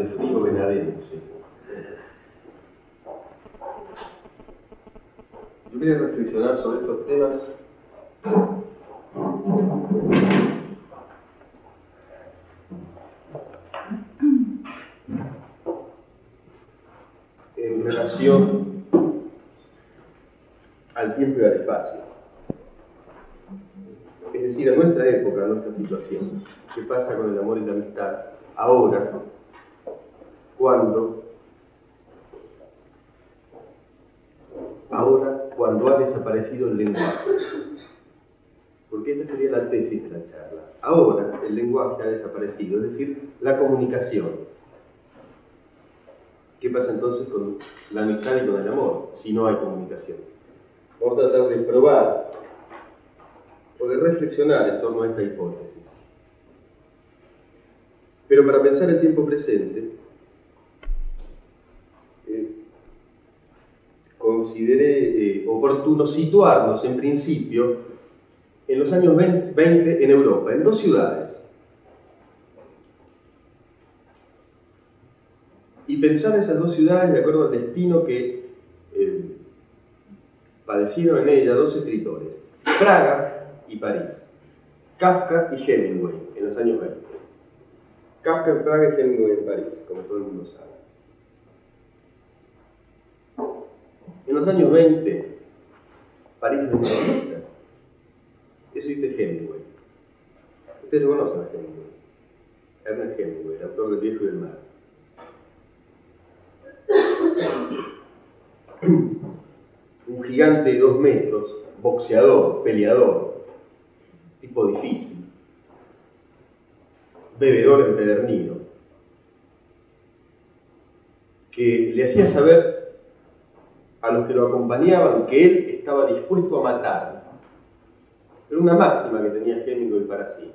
de frío Benavente. Yo quería reflexionar sobre estos temas en relación al tiempo y al espacio. Es decir, a nuestra época, a nuestra situación. ¿Qué pasa con el amor y la amistad ahora, cuando, ahora, cuando el lenguaje? Porque esta sería la tesis de la charla. Ahora el lenguaje ha desaparecido, es decir, la comunicación. ¿Qué pasa entonces con la amistad y con el amor si no hay comunicación? Vamos a tratar de probar o de reflexionar en torno a esta hipótesis. Pero para pensar el tiempo presente, eh, consideré oportuno situarnos en principio en los años 20 en Europa, en dos ciudades, y pensar esas dos ciudades de acuerdo al destino que eh, padecieron en ellas dos escritores, Praga y París, Kafka y Hemingway en los años 20. Kafka en Praga y Hemingway en París, como todo el mundo sabe. En los años 20, París es fiesta. Eso dice Hemingway. Ustedes lo conocen a Hemingway. Ernest Hemingway, el autor del Viejo y del Mar. Un gigante de dos metros, boxeador, peleador, tipo difícil, bebedor empedernido, que le hacía saber a los que lo acompañaban que él estaba dispuesto a matar. Era una máxima que tenía Hemingway para sí.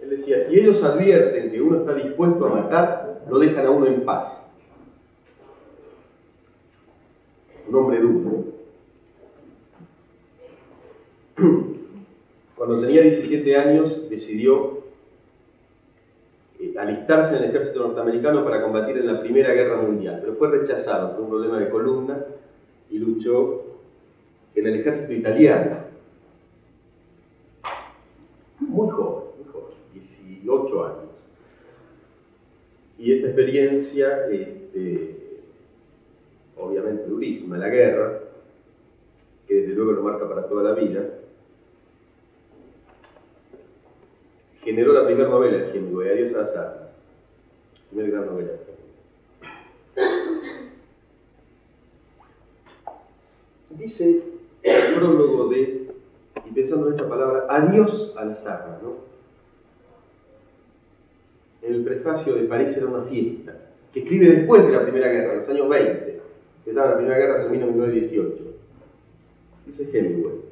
Él decía, si ellos advierten que uno está dispuesto a matar, lo dejan a uno en paz. un hombre duro. Cuando tenía 17 años decidió alistarse en el ejército norteamericano para combatir en la Primera Guerra Mundial, pero fue rechazado por un problema de columna y luchó en el ejército italiano. Muy joven, muy joven, 18 años. Y esta experiencia este, obviamente durísima, la guerra, que desde luego lo marca para toda la vida, generó la primera novela de Hemingway, Adiós a las armas. Primera gran novela. Dice el prólogo de, y pensando en esta palabra, adiós a las armas, ¿no? En el prefacio de París era una fiesta, que escribe después de la Primera Guerra, en los años 20 que la Primera Guerra termina en 1918. Dice Hemingway.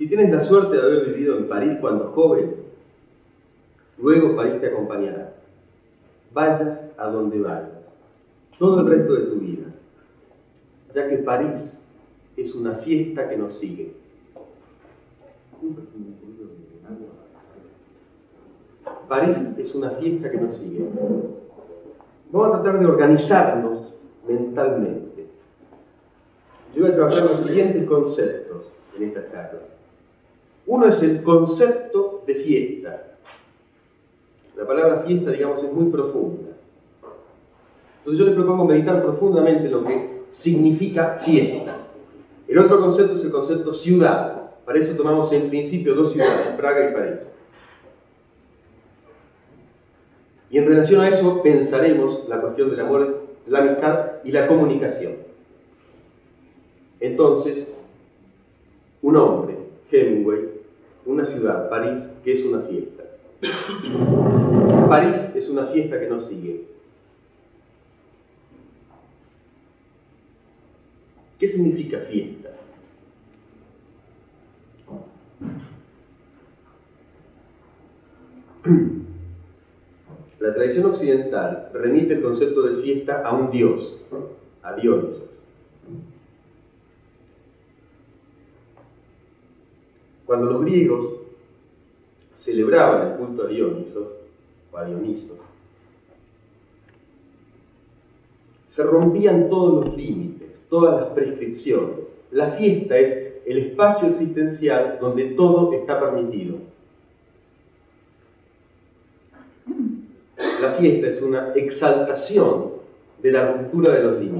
Si tienes la suerte de haber vivido en París cuando joven, luego París te acompañará. Vayas a donde vayas, todo el resto de tu vida, ya que París es una fiesta que nos sigue. París es una fiesta que nos sigue. Vamos a tratar de organizarnos mentalmente. Yo voy a trabajar los siguientes conceptos en esta charla. Uno es el concepto de fiesta. La palabra fiesta, digamos, es muy profunda. Entonces yo les propongo meditar profundamente lo que significa fiesta. El otro concepto es el concepto ciudad. Para eso tomamos en principio dos ciudades, Praga y París. Y en relación a eso pensaremos la cuestión del amor la amistad y la comunicación. Entonces, un hombre, Hemingway, una ciudad, París, que es una fiesta. París es una fiesta que nos sigue. ¿Qué significa fiesta? La tradición occidental remite el concepto de fiesta a un dios, a Dionisos. Cuando los griegos celebraban el culto a Dioniso, o a Dioniso, se rompían todos los límites, todas las prescripciones. La fiesta es el espacio existencial donde todo está permitido. La fiesta es una exaltación de la ruptura de los límites.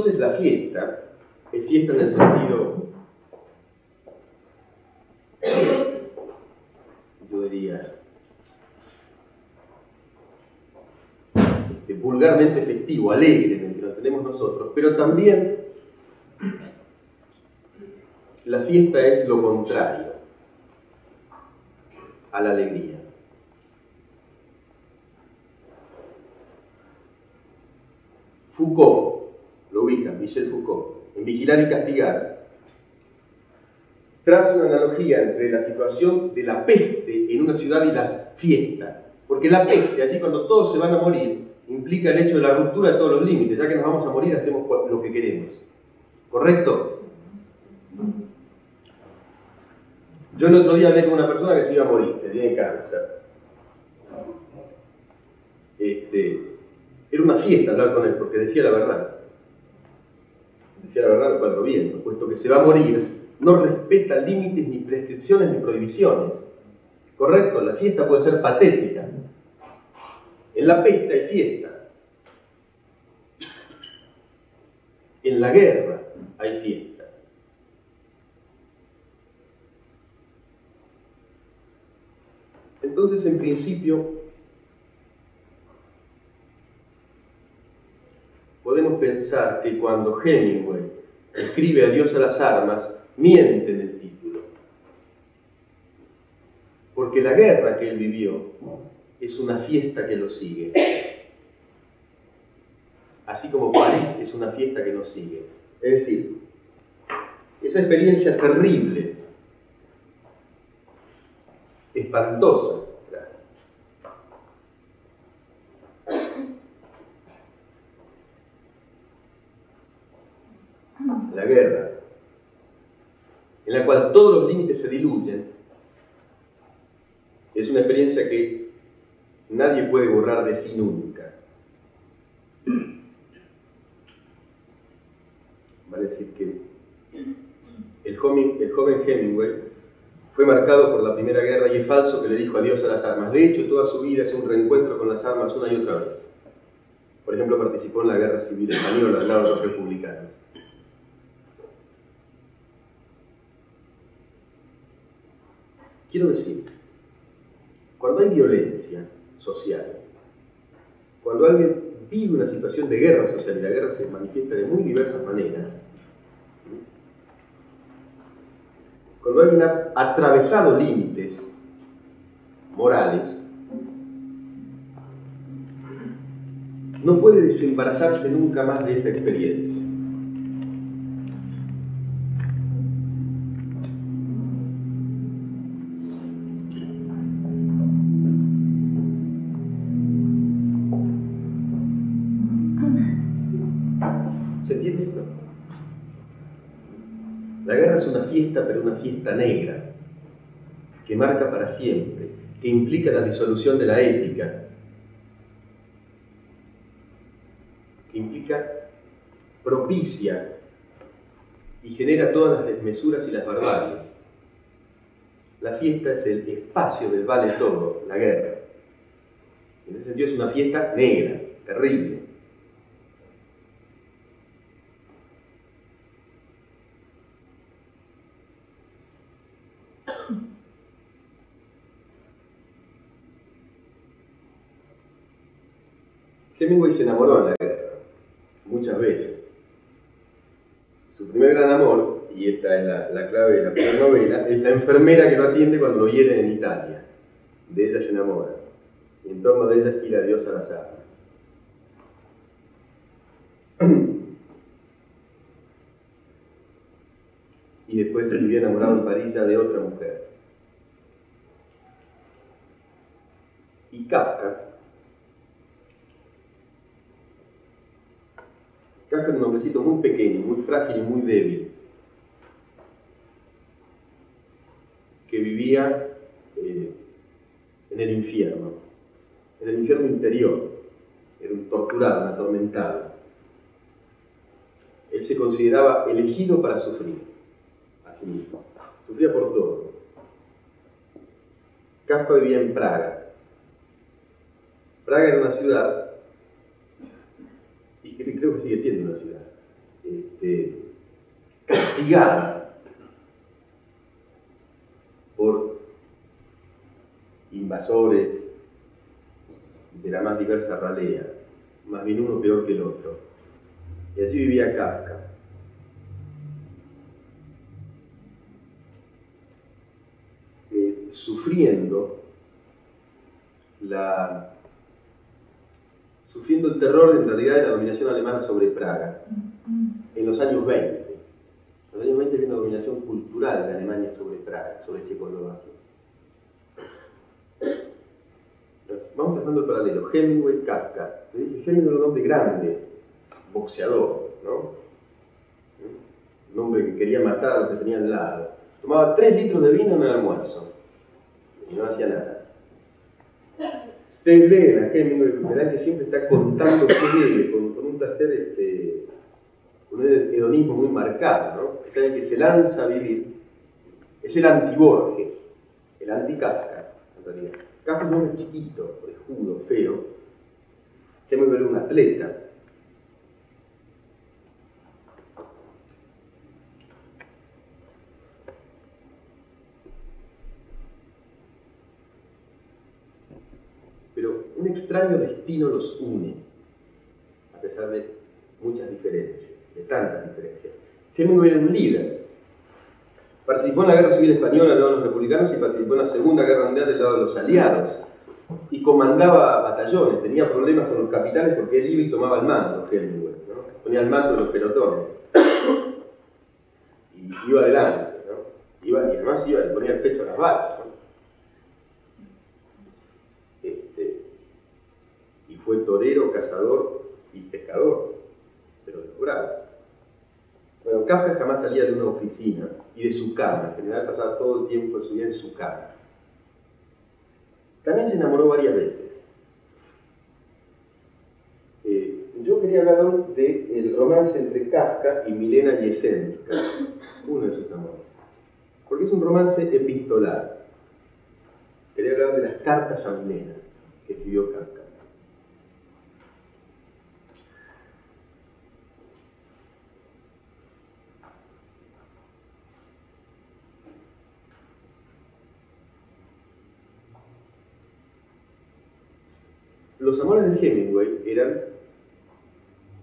Entonces la fiesta es fiesta en el sentido, yo diría, este, vulgarmente festivo, alegre en el que tenemos nosotros, pero también la fiesta es lo contrario a la alegría. Foucault, lo ubica, Michel Foucault, en Vigilar y Castigar, traza una analogía entre la situación de la peste en una ciudad y la fiesta. Porque la peste, allí cuando todos se van a morir, implica el hecho de la ruptura de todos los límites. Ya que nos vamos a morir, hacemos lo que queremos. ¿Correcto? Yo el otro día hablé con una persona que se iba a morir, que tiene cáncer. Este, era una fiesta hablar con él, porque decía la verdad. Decía la verdad cuatro vientos, puesto que se va a morir, no respeta límites, ni prescripciones, ni prohibiciones. ¿Correcto? La fiesta puede ser patética. En la peste hay fiesta. En la guerra hay fiesta. Entonces, en principio, podemos pensar que cuando Hemingway escribe Adiós a las armas, miente en el título. Porque la guerra que él vivió es una fiesta que lo sigue. Así como París es una fiesta que nos sigue. Es decir, esa experiencia terrible espantosa. La guerra, en la cual todos los límites se diluyen, es una experiencia que nadie puede borrar de sí nunca. Vale decir que el joven, Hemingway fue marcado por la Primera Guerra y es falso que le dijo adiós a las armas. De hecho, toda su vida es un reencuentro con las armas una y otra vez. Por ejemplo, participó en la Guerra Civil Española al lado de los republicanos. Quiero decir, cuando hay violencia social, cuando alguien vive una situación de guerra social, y la guerra se manifiesta de muy diversas maneras, cuando alguien ha atravesado límites morales, no puede desembarazarse nunca más de esa experiencia. Fiesta, pero una fiesta negra, que marca para siempre, que implica la disolución de la ética, que implica, propicia y genera todas las desmesuras y las barbaries. La fiesta es el espacio del vale todo, la guerra. En ese sentido es una fiesta negra, terrible. Hemingway se enamoró en la guerra, muchas veces. Su primer gran amor, y esta es la, clave de la primera novela, es la enfermera que lo atiende cuando lo hieren en Italia. De ella se enamora. Y en torno de ella gira Dios a las armas. y después se vivía enamorado en París de otra mujer. Y Kafka Kafka es un hombrecito muy pequeño, muy frágil y muy débil. que vivía eh, en el infierno, en el infierno interior. Era un torturado, un atormentado. Él se consideraba elegido para sufrir a sí mismo. Sufría por todo. Kafka vivía en Praga. Praga era una ciudad, y creo que sigue siendo una ciudad, este, castigada por invasores de la más diversa ralea, más bien uno peor que el otro. Y allí vivía Kafka. Eh, sufriendo la sufriendo el terror en realidad de la dominación alemana sobre Praga en los años 20. En los años 20 había una dominación cultural de Alemania sobre Praga, sobre Checoslovaquia. Vamos trazando el paralelo. Hemingway, Kafka. Hemingway era un hombre grande, boxeador, ¿no? Un hombre que quería matar a los que tenía al lado. Tomaba 3 litros de vino en el almuerzo y no hacía nada. Ustedes leen Hemingway, verán que siempre está contando con, con, un placer, este, un hedonismo muy marcado, ¿no? Saben que se lanza a vivir. Es el anti-Borges, el anti-Kafka, en realidad. Kafka es un hombre chiquito, orejudo, feo. Hemingway era un atleta. Pero un extraño destino los une, a pesar de muchas diferencias, de tantas diferencias. Hemingway era un líder. Participó en la Guerra Civil Española del lado de los republicanos y participó en la Segunda Guerra Mundial del lado de los aliados. Y comandaba batallones, tenía problemas con los capitanes porque él iba y tomaba el mando, Hemingway. Ponía el mando de los pelotones. Y iba adelante, ¿no? Iba, y además iba y ponía el pecho a las balas. ¿no? Este, y fue torero, cazador y pescador, pero descubrado. Bueno, Kafka jamás salía de una oficina y de su cama, en general pasaba todo el tiempo de su vida en su cama. También se enamoró varias veces. Eh, yo quería hablar hoy del romance entre Kafka y Milena Yesenska, uno de sus amores, porque es un romance epistolar. Quería hablar de las cartas a Milena que escribió Kafka. Los amores de Hemingway eran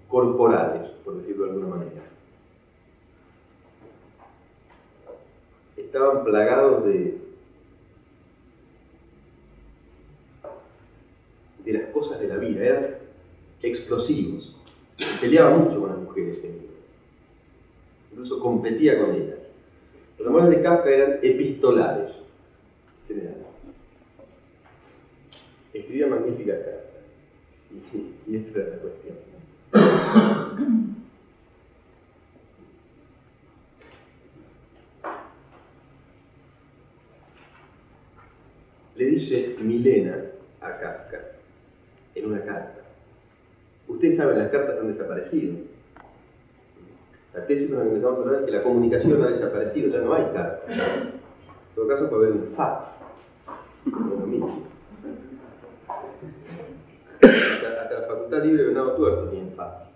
corporales, por decirlo de alguna manera. Estaban plagados de, de las cosas de la vida, eran explosivos. Peleaba mucho con las mujeres. Incluso competía con ellas. Los amores de Kafka eran epistolares, en general. Escribía magníficas cartas. Y, esta es la cuestión. Le dice Milena a Kafka en una carta. Ustedes saben, las cartas han desaparecido. La tesis con la que empezamos a hablar es que la comunicación ha desaparecido, ya no hay cartas. En todo caso puede haber un fax. Mismo. Hasta, la Facultad Libre de Venado Tuerto tiene fax.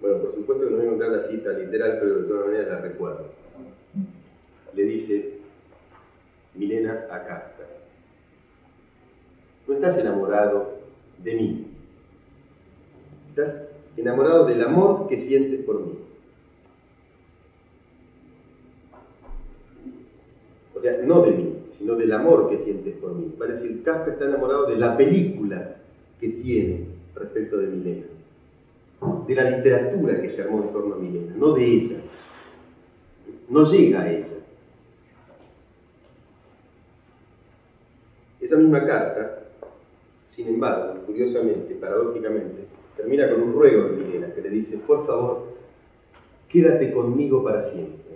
Bueno, por supuesto que no voy a encontrar la cita literal, pero de todas maneras la recuerdo. Le dice Milena a Kafka, no estás enamorado de mí, estás enamorado del amor que sientes por mí. O sea, no de mí, sino del amor que sientes por mí. Vale decir, Kafka está enamorado de la película que tiene respecto de Milena, de la literatura que se armó en torno a Milena, no de ella. No llega a ella. Esa misma carta Sin embargo, curiosamente, paradójicamente, termina con un ruego de Milena que le dice, por favor, quédate conmigo para siempre.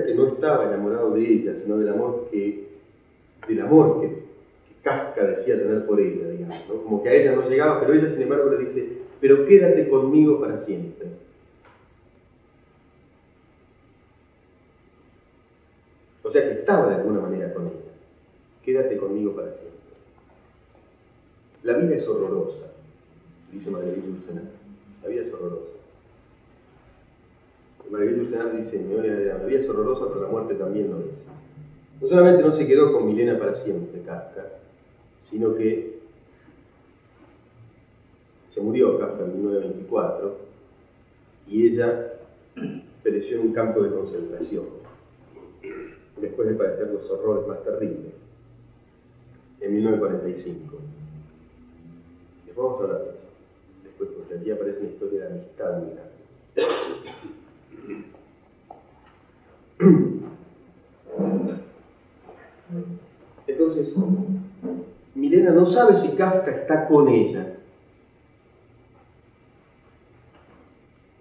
No que no estaba enamorado de ella, sino del amor que, del amor que, Kafka decía tener por ella, digamos, como que a ella no llegaba, pero ella sin embargo le dice, pero quédate conmigo para siempre. O sea que estaba de alguna manera con ella. Quédate conmigo para siempre. La vida es horrorosa, dice Marguerite Yourcenar. La vida es horrorosa. Marguerite Yourcenar dice, la vida es horrorosa, pero la muerte también lo es. No solamente no se quedó con Milena para siempre, Kafka, sino que se murió Kafka en 1924 y ella pereció en un campo de concentración, después de padecer los horrores más terribles, en 1945. Después vamos a hablar de eso, después porque aquí aparece una historia de amistad muy Entonces, Milena no sabe si Kafka está con ella.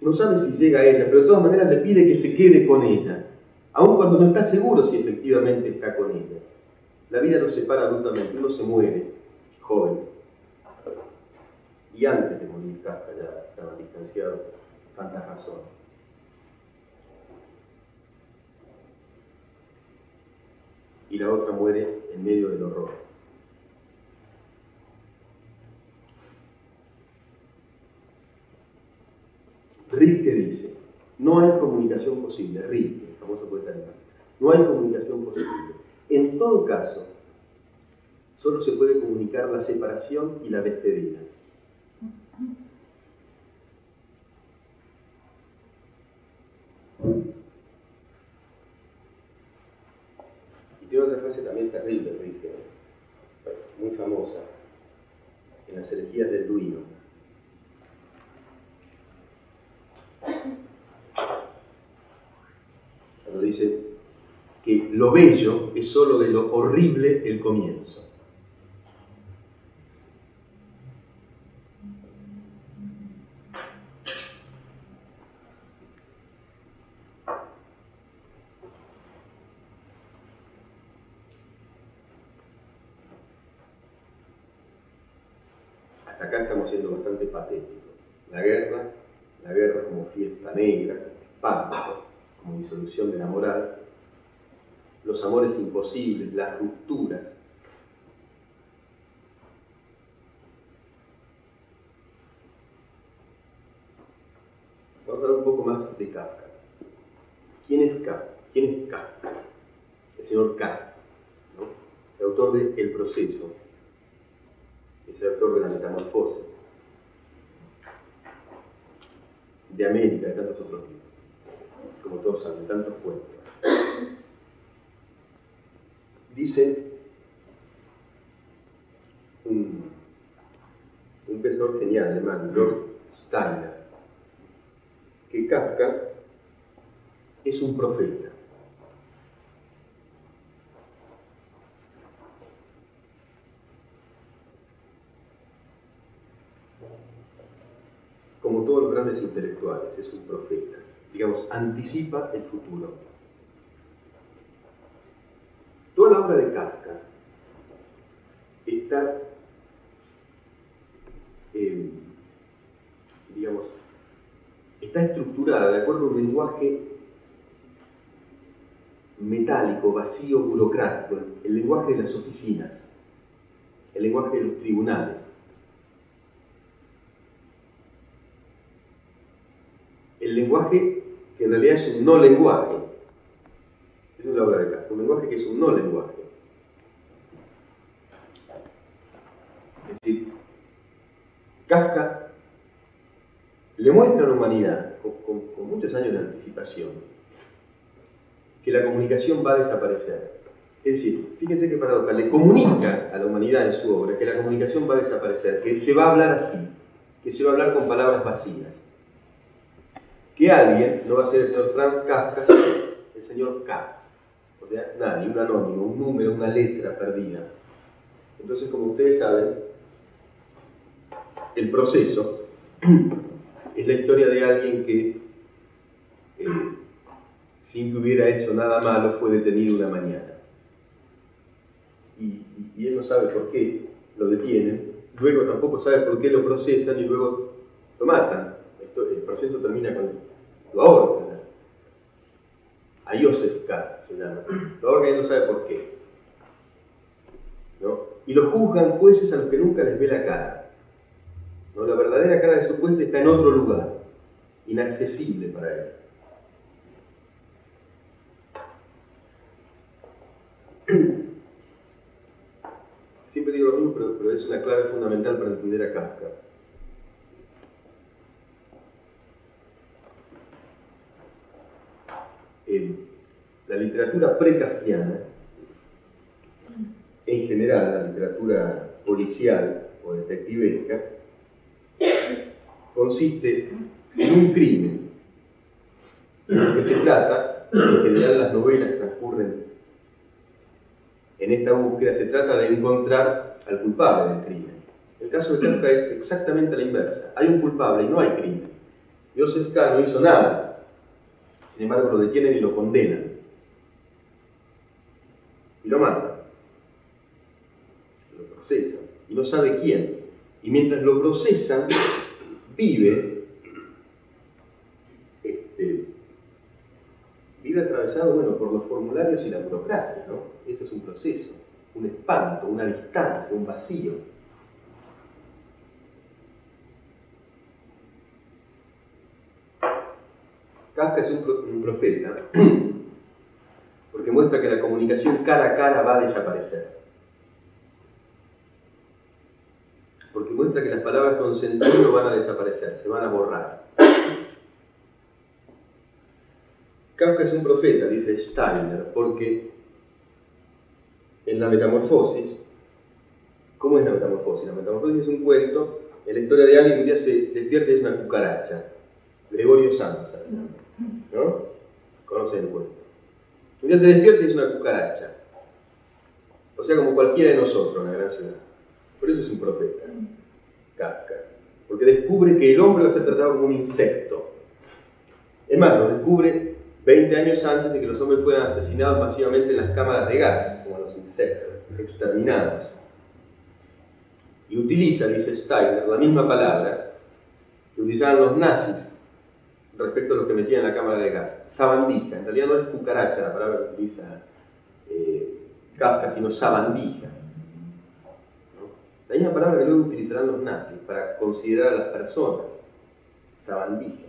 No sabe si llega a ella, pero de todas maneras le pide que se quede con ella, aun cuando no está seguro si efectivamente está con ella. La vida nos separa abruptamente, uno se muere joven. Y antes de morir Kafka ya estaba distanciado tantas razones. Y la otra muere en medio del horror. Rilke dice, no hay comunicación posible, Rilke, el famoso poeta alemán, no hay comunicación posible. En todo caso, solo se puede comunicar la separación y la despedida. Otra frase también terrible, muy famosa, en las elegías del Duino. Cuando dice que lo bello es solo de lo horrible el comienzo. acá estamos siendo bastante patéticos. La guerra, la guerra como fiesta negra, espanto, como disolución de la moral, los amores imposibles, las rupturas. Vamos a hablar un poco más de Kafka. ¿Quién es Kafka? ¿Quién es Kafka? El señor Kafka, ¿no? el autor de El proceso, es el autor de la metamorfosis, de América, de tantos otros libros, como todos saben, tantos cuentos. Dice un, un pensador genial alemán, Lord Steiner, que Kafka es un profeta. como todos los grandes intelectuales, es un profeta. Digamos, anticipa el futuro. Toda la obra de Kafka está, eh, digamos, está estructurada de acuerdo a un lenguaje metálico, vacío, burocrático, el lenguaje de las oficinas, el lenguaje de los tribunales. el lenguaje que en realidad es un no lenguaje. Eso es la obra de Kafka, un lenguaje que es un no lenguaje. Es decir, Kafka le muestra a la humanidad, con, muchos años de anticipación, que la comunicación va a desaparecer. Es decir, fíjense qué paradoja, le comunica a la humanidad en su obra que la comunicación va a desaparecer, que se va a hablar así, que se va a hablar con palabras vacías que alguien no va a ser el señor Frank Kafka, sino el señor K. O sea, nadie, un anónimo, un número, una letra perdida. Entonces, como ustedes saben, el proceso es la historia de alguien que, eh, sin que hubiera hecho nada malo, fue detenido una mañana. Y, él no sabe por qué lo detienen, luego tampoco sabe por qué lo procesan y luego lo matan. el proceso termina con lo ahorcan. A Joseph se. Lo ahorcan y no sabe por qué. Y lo juzgan jueces a los que nunca les ve la cara. La verdadera cara de su juez está en otro lugar, inaccesible para él. Siempre digo lo mismo, pero, es una clave fundamental para entender a Kafka. la literatura pre-kafkiana, en general la literatura policial o detectivesca, consiste en un crimen. De lo que se trata, en general las novelas transcurren en esta búsqueda, se trata de encontrar al culpable del crimen. El caso de Kafka es exactamente la inversa. Hay un culpable y no hay crimen. Joseph K. no hizo nada. Sin embargo, lo detienen y lo condenan. Y lo matan. Lo procesan. Y no sabe quién. Y mientras lo procesan, vive, este, vive atravesado bueno, por los formularios y la burocracia, ¿no? Eso es un proceso, un espanto, una distancia, un vacío. Kafka es un profeta porque muestra que la comunicación cara a cara va a desaparecer. Muestra que las palabras con sentido van a desaparecer, se van a borrar. Kafka es un profeta, dice Steiner, porque en la metamorfosis, ¿cómo es la metamorfosis? La metamorfosis es un cuento, en la historia de alguien un día se despierta y es una cucaracha, Gregorio Sansa, ¿no? Conocen el cuento. Un día se despierta y es una cucaracha, o sea, como cualquiera de nosotros en la gran ciudad. Por eso es un profeta, Kafka. Porque descubre que el hombre va a ser tratado como un insecto. Es más, lo descubre 20 años antes de que los hombres fueran asesinados masivamente en las cámaras de gas, como los insectos, exterminados. Y utiliza, dice Steiner, la misma palabra que utilizaban los nazis respecto a lo que metían en la cámara de gas. Sabandija, en realidad no es cucaracha la palabra que utiliza eh, Kafka, sino sabandija. La misma palabra que luego utilizarán los nazis para considerar a las personas, sabandija.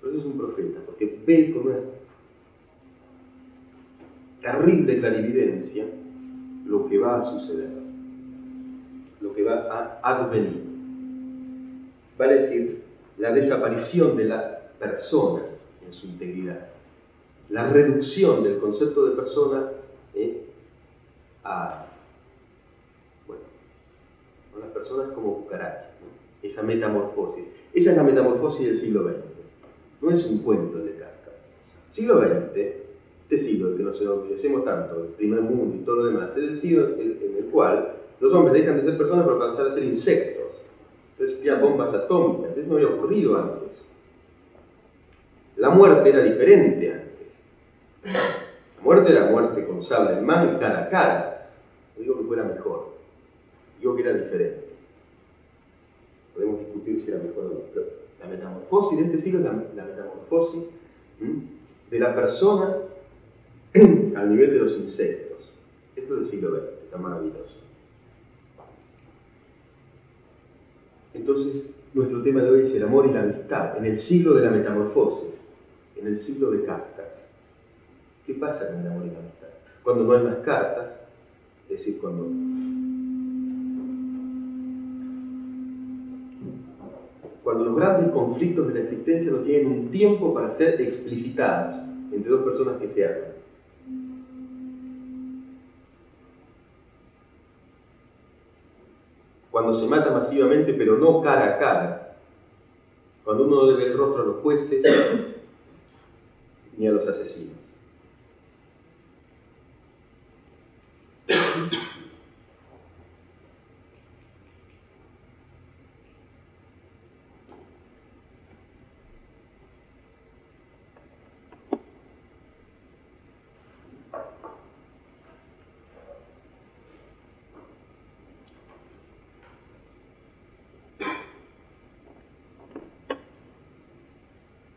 Pero eso es un profeta, porque ve con una terrible clarividencia lo que va a suceder, lo que va a advenir. Vale decir, la desaparición de la persona en su integridad, la reducción del concepto de persona eh, a las personas como cucarachas, esa metamorfosis. Esa es la metamorfosis del siglo XX, no es un cuento de Kafka. Siglo XX, este siglo que nos enorgullecemos tanto, el primer mundo y todo lo demás, es el siglo en el cual los hombres dejan de ser personas para pasar a ser insectos. Entonces ya bombas atómicas, eso no había ocurrido antes. La muerte era diferente antes. La muerte era muerte con sable en mano y cara a cara. No digo que fuera mejor yo que era diferente. Podemos discutir si era mejor o no, la metamorfosis de este siglo es la, metamorfosis de la persona al nivel de los insectos. Esto es del siglo XX, está maravilloso. Entonces, nuestro tema de hoy es el amor y la amistad, en el siglo de la metamorfosis, en el siglo de cartas. ¿Qué pasa con el amor y la amistad? Cuando no hay más cartas, es decir, cuando cuando los grandes conflictos de la existencia no tienen un tiempo para ser explicitados entre dos personas que se aman. Cuando se mata masivamente, pero no cara a cara. Cuando uno no debe el rostro a los jueces ni a los asesinos.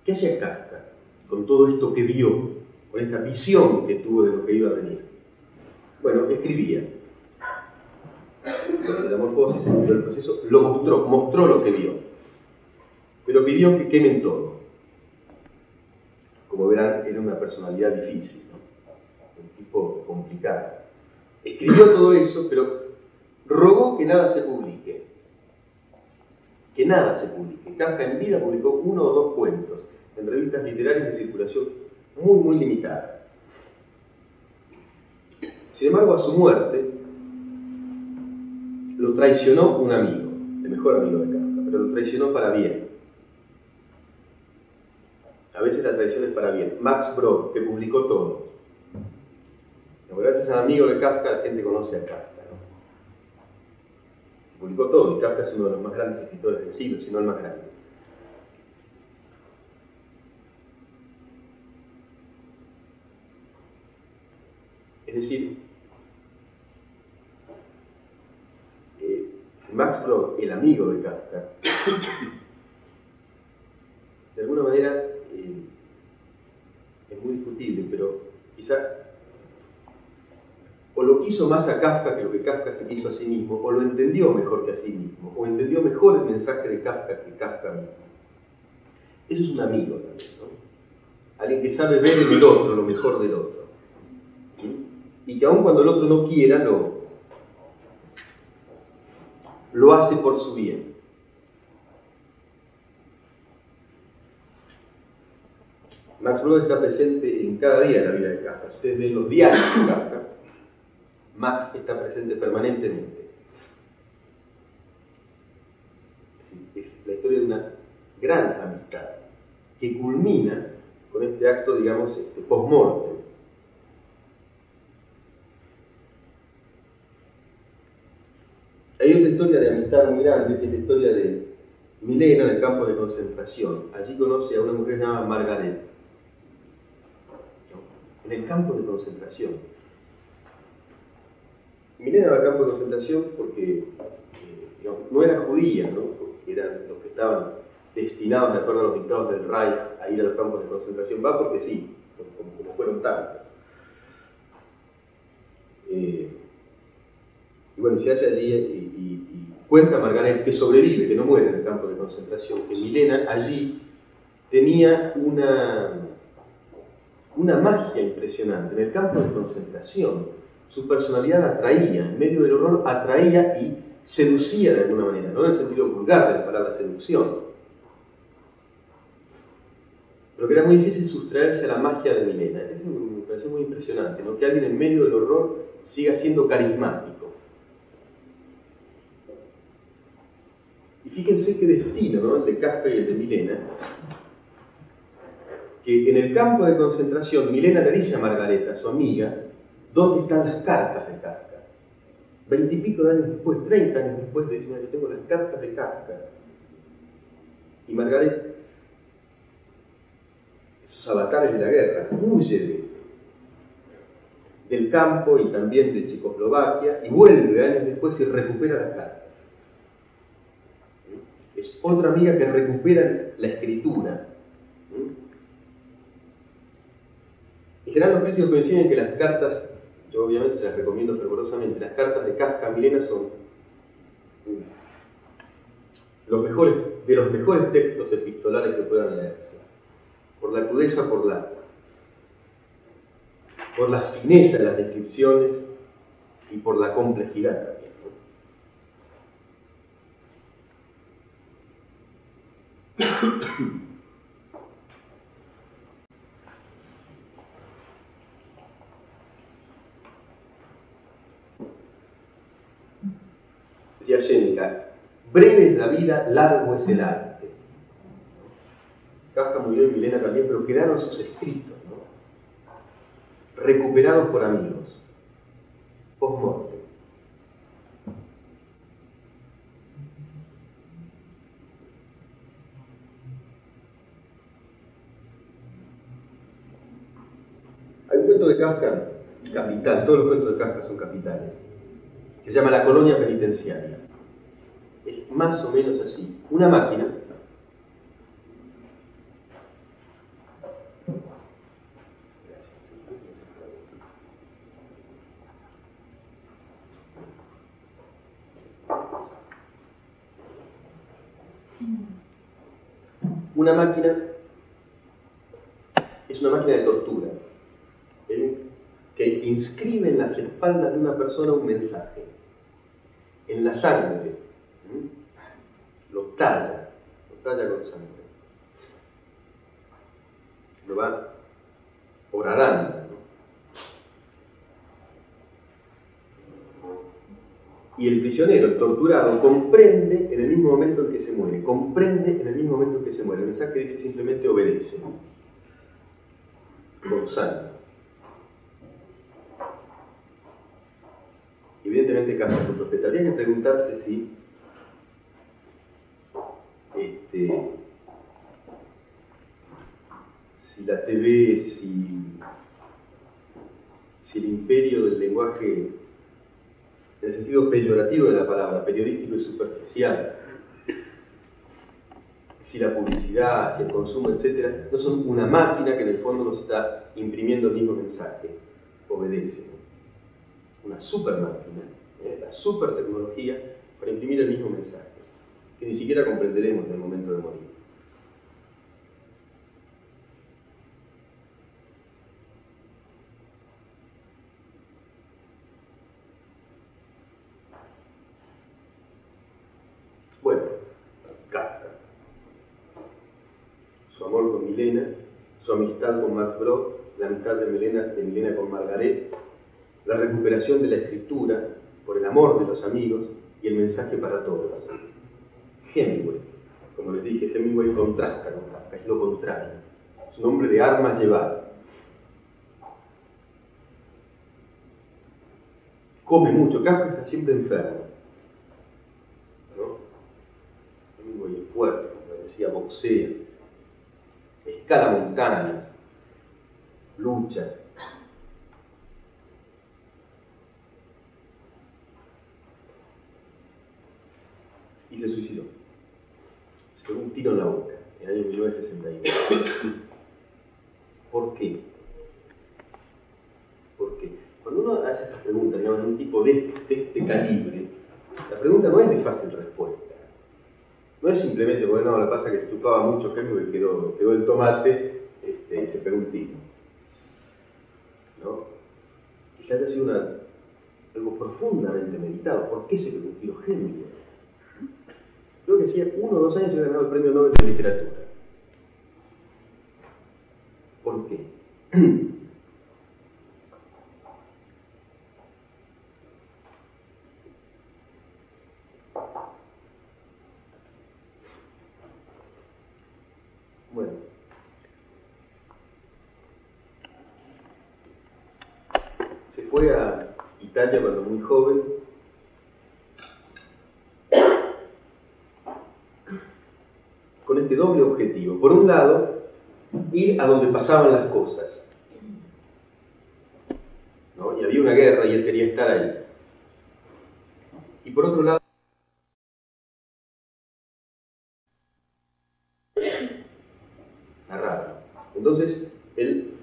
¿Qué hacía Kafka con todo esto que vio, con esta visión que tuvo de lo que iba a venir? Bueno, escribía. La morfosis, escribió el proceso, lo mostró, mostró lo que vio. Pero pidió que quemen todo. Como verán, era una personalidad difícil, un tipo complicado. Escribió todo eso, pero rogó que nada se publique. Que nada se publique. Kafka en vida publicó uno o dos cuentos en revistas literarias de circulación muy, muy limitada. Sin embargo, a su muerte lo traicionó un amigo, el mejor amigo de Kafka, pero lo traicionó para bien. A veces la traición es para bien. Max Brod, que publicó todo. Gracias al amigo de Kafka, la gente conoce a Kafka. Publicó todo, y Kafka es uno de los más grandes escritores del siglo, si no el más grande. Es decir, eh, Max Brod, el amigo de Kafka, de alguna manera eh, es muy discutible, pero quizá o lo quiso más a Kafka que lo que Kafka se quiso a sí mismo, o lo entendió mejor que a sí mismo, o entendió mejor el mensaje de Kafka que Kafka mismo. Eso es un amigo también, ¿no? Alguien que sabe ver en el otro lo mejor del otro y que aun cuando el otro no quiera, lo, lo hace por su bien. Max Brod está presente en cada día de la vida de Kafka. Ustedes ven los diarios de Kafka, Max está presente permanentemente. Es la historia de una gran amistad que culmina con este acto, digamos, este, post-mortem Hay otra historia de amistad muy grande, que es la historia de Milena en el campo de concentración. Allí conoce a una mujer llamada Margaret. En el campo de concentración. Milena al campo de concentración porque eh, no era judía, ¿no? porque eran los que estaban destinados, de acuerdo a los dictados del Reich, a ir a los campos de concentración. Va porque sí, como, fueron tantos. Eh, y bueno, se hace allí y, cuenta Margaret que sobrevive, que no muere en el campo de concentración, que Milena allí tenía una, una magia impresionante. En el campo de concentración, su personalidad atraía, en medio del horror atraía y seducía de alguna manera, no en el sentido vulgar de la palabra seducción, pero que era muy difícil sustraerse a la magia de Milena. Me pareció muy impresionante, ¿no? que alguien en medio del horror siga siendo carismático. fíjense qué destino, ¿no? el de Kafka y el de Milena, que en el campo de concentración Milena le dice a Margareta, su amiga, ¿dónde están las cartas de Kafka? Veintipico de años después, treinta años después, le dice, yo tengo las cartas de Kafka. Y Margareta, esos avatares de la guerra, huye del campo y también de Checoslovaquia y vuelve años después y recupera las cartas es otra amiga que recupera la escritura. En general los críticos coinciden que las cartas, yo obviamente se las recomiendo fervorosamente, las cartas de Kafka Milena son los mejores, de los mejores textos epistolares que puedan leerse. Por la crudeza, por la, por la fineza de las descripciones y por la complejidad también. Seneca, breve es la vida, largo es el arte. Kafka murió en Milena también, pero quedaron sus escritos, recuperados por amigos, post de Kafka, capital, todos los cuentos de Kafka son capitales, que se llama La colonia penitenciaria es más o menos así. Una máquina Una máquina es una máquina de tortura ¿eh? que inscribe en las espaldas de una persona un mensaje, en la sangre comprende en el mismo momento en que se muere, comprende en el mismo momento en que se muere. El mensaje dice simplemente obedece, sangre. Evidentemente cambia su profeta. Habría que preguntarse si este, si la TV, si, si el imperio del lenguaje, en el sentido peyorativo de la palabra, periodístico y superficial, si la publicidad, si el consumo, etc., no son una máquina que en el fondo nos está imprimiendo el mismo mensaje, obedece. Una super máquina, ¿eh? la super tecnología para imprimir el mismo mensaje, que ni siquiera comprenderemos en el momento de morir. Con Max Brod, la amistad de Milena, de Milena con Margaret, la recuperación de la escritura por el amor de los amigos y el mensaje para todos. Hemingway, como les dije, Hemingway contrasta con Kafka, es lo contrario. Es un hombre de armas llevadas. Come mucho, Kafka está siempre enfermo. Hemingway es fuerte, como decía, boxea escala montañas, lucha. Y se suicidó. Se pegó un tiro en la boca en el año 1961. ¿Por qué? Porque cuando uno hace estas preguntas, digamos, un tipo de este calibre, la pregunta no es de fácil respuesta. No es simplemente, bueno, que pasa que chupaba mucho queso y quedó, quedó el tomate este, y se pegó un tiro. ¿No? Quizás haya sido algo profundamente meditado. ¿Por qué se tiro Hemingway? Creo que hacía uno o dos años se había ganado el premio Nobel de Literatura. ¿Por qué? cuando muy joven. Con este doble objetivo. Por un lado, ir a donde pasaban las cosas. Y había una guerra y él quería estar ahí. Y por otro lado, narrar. Entonces, él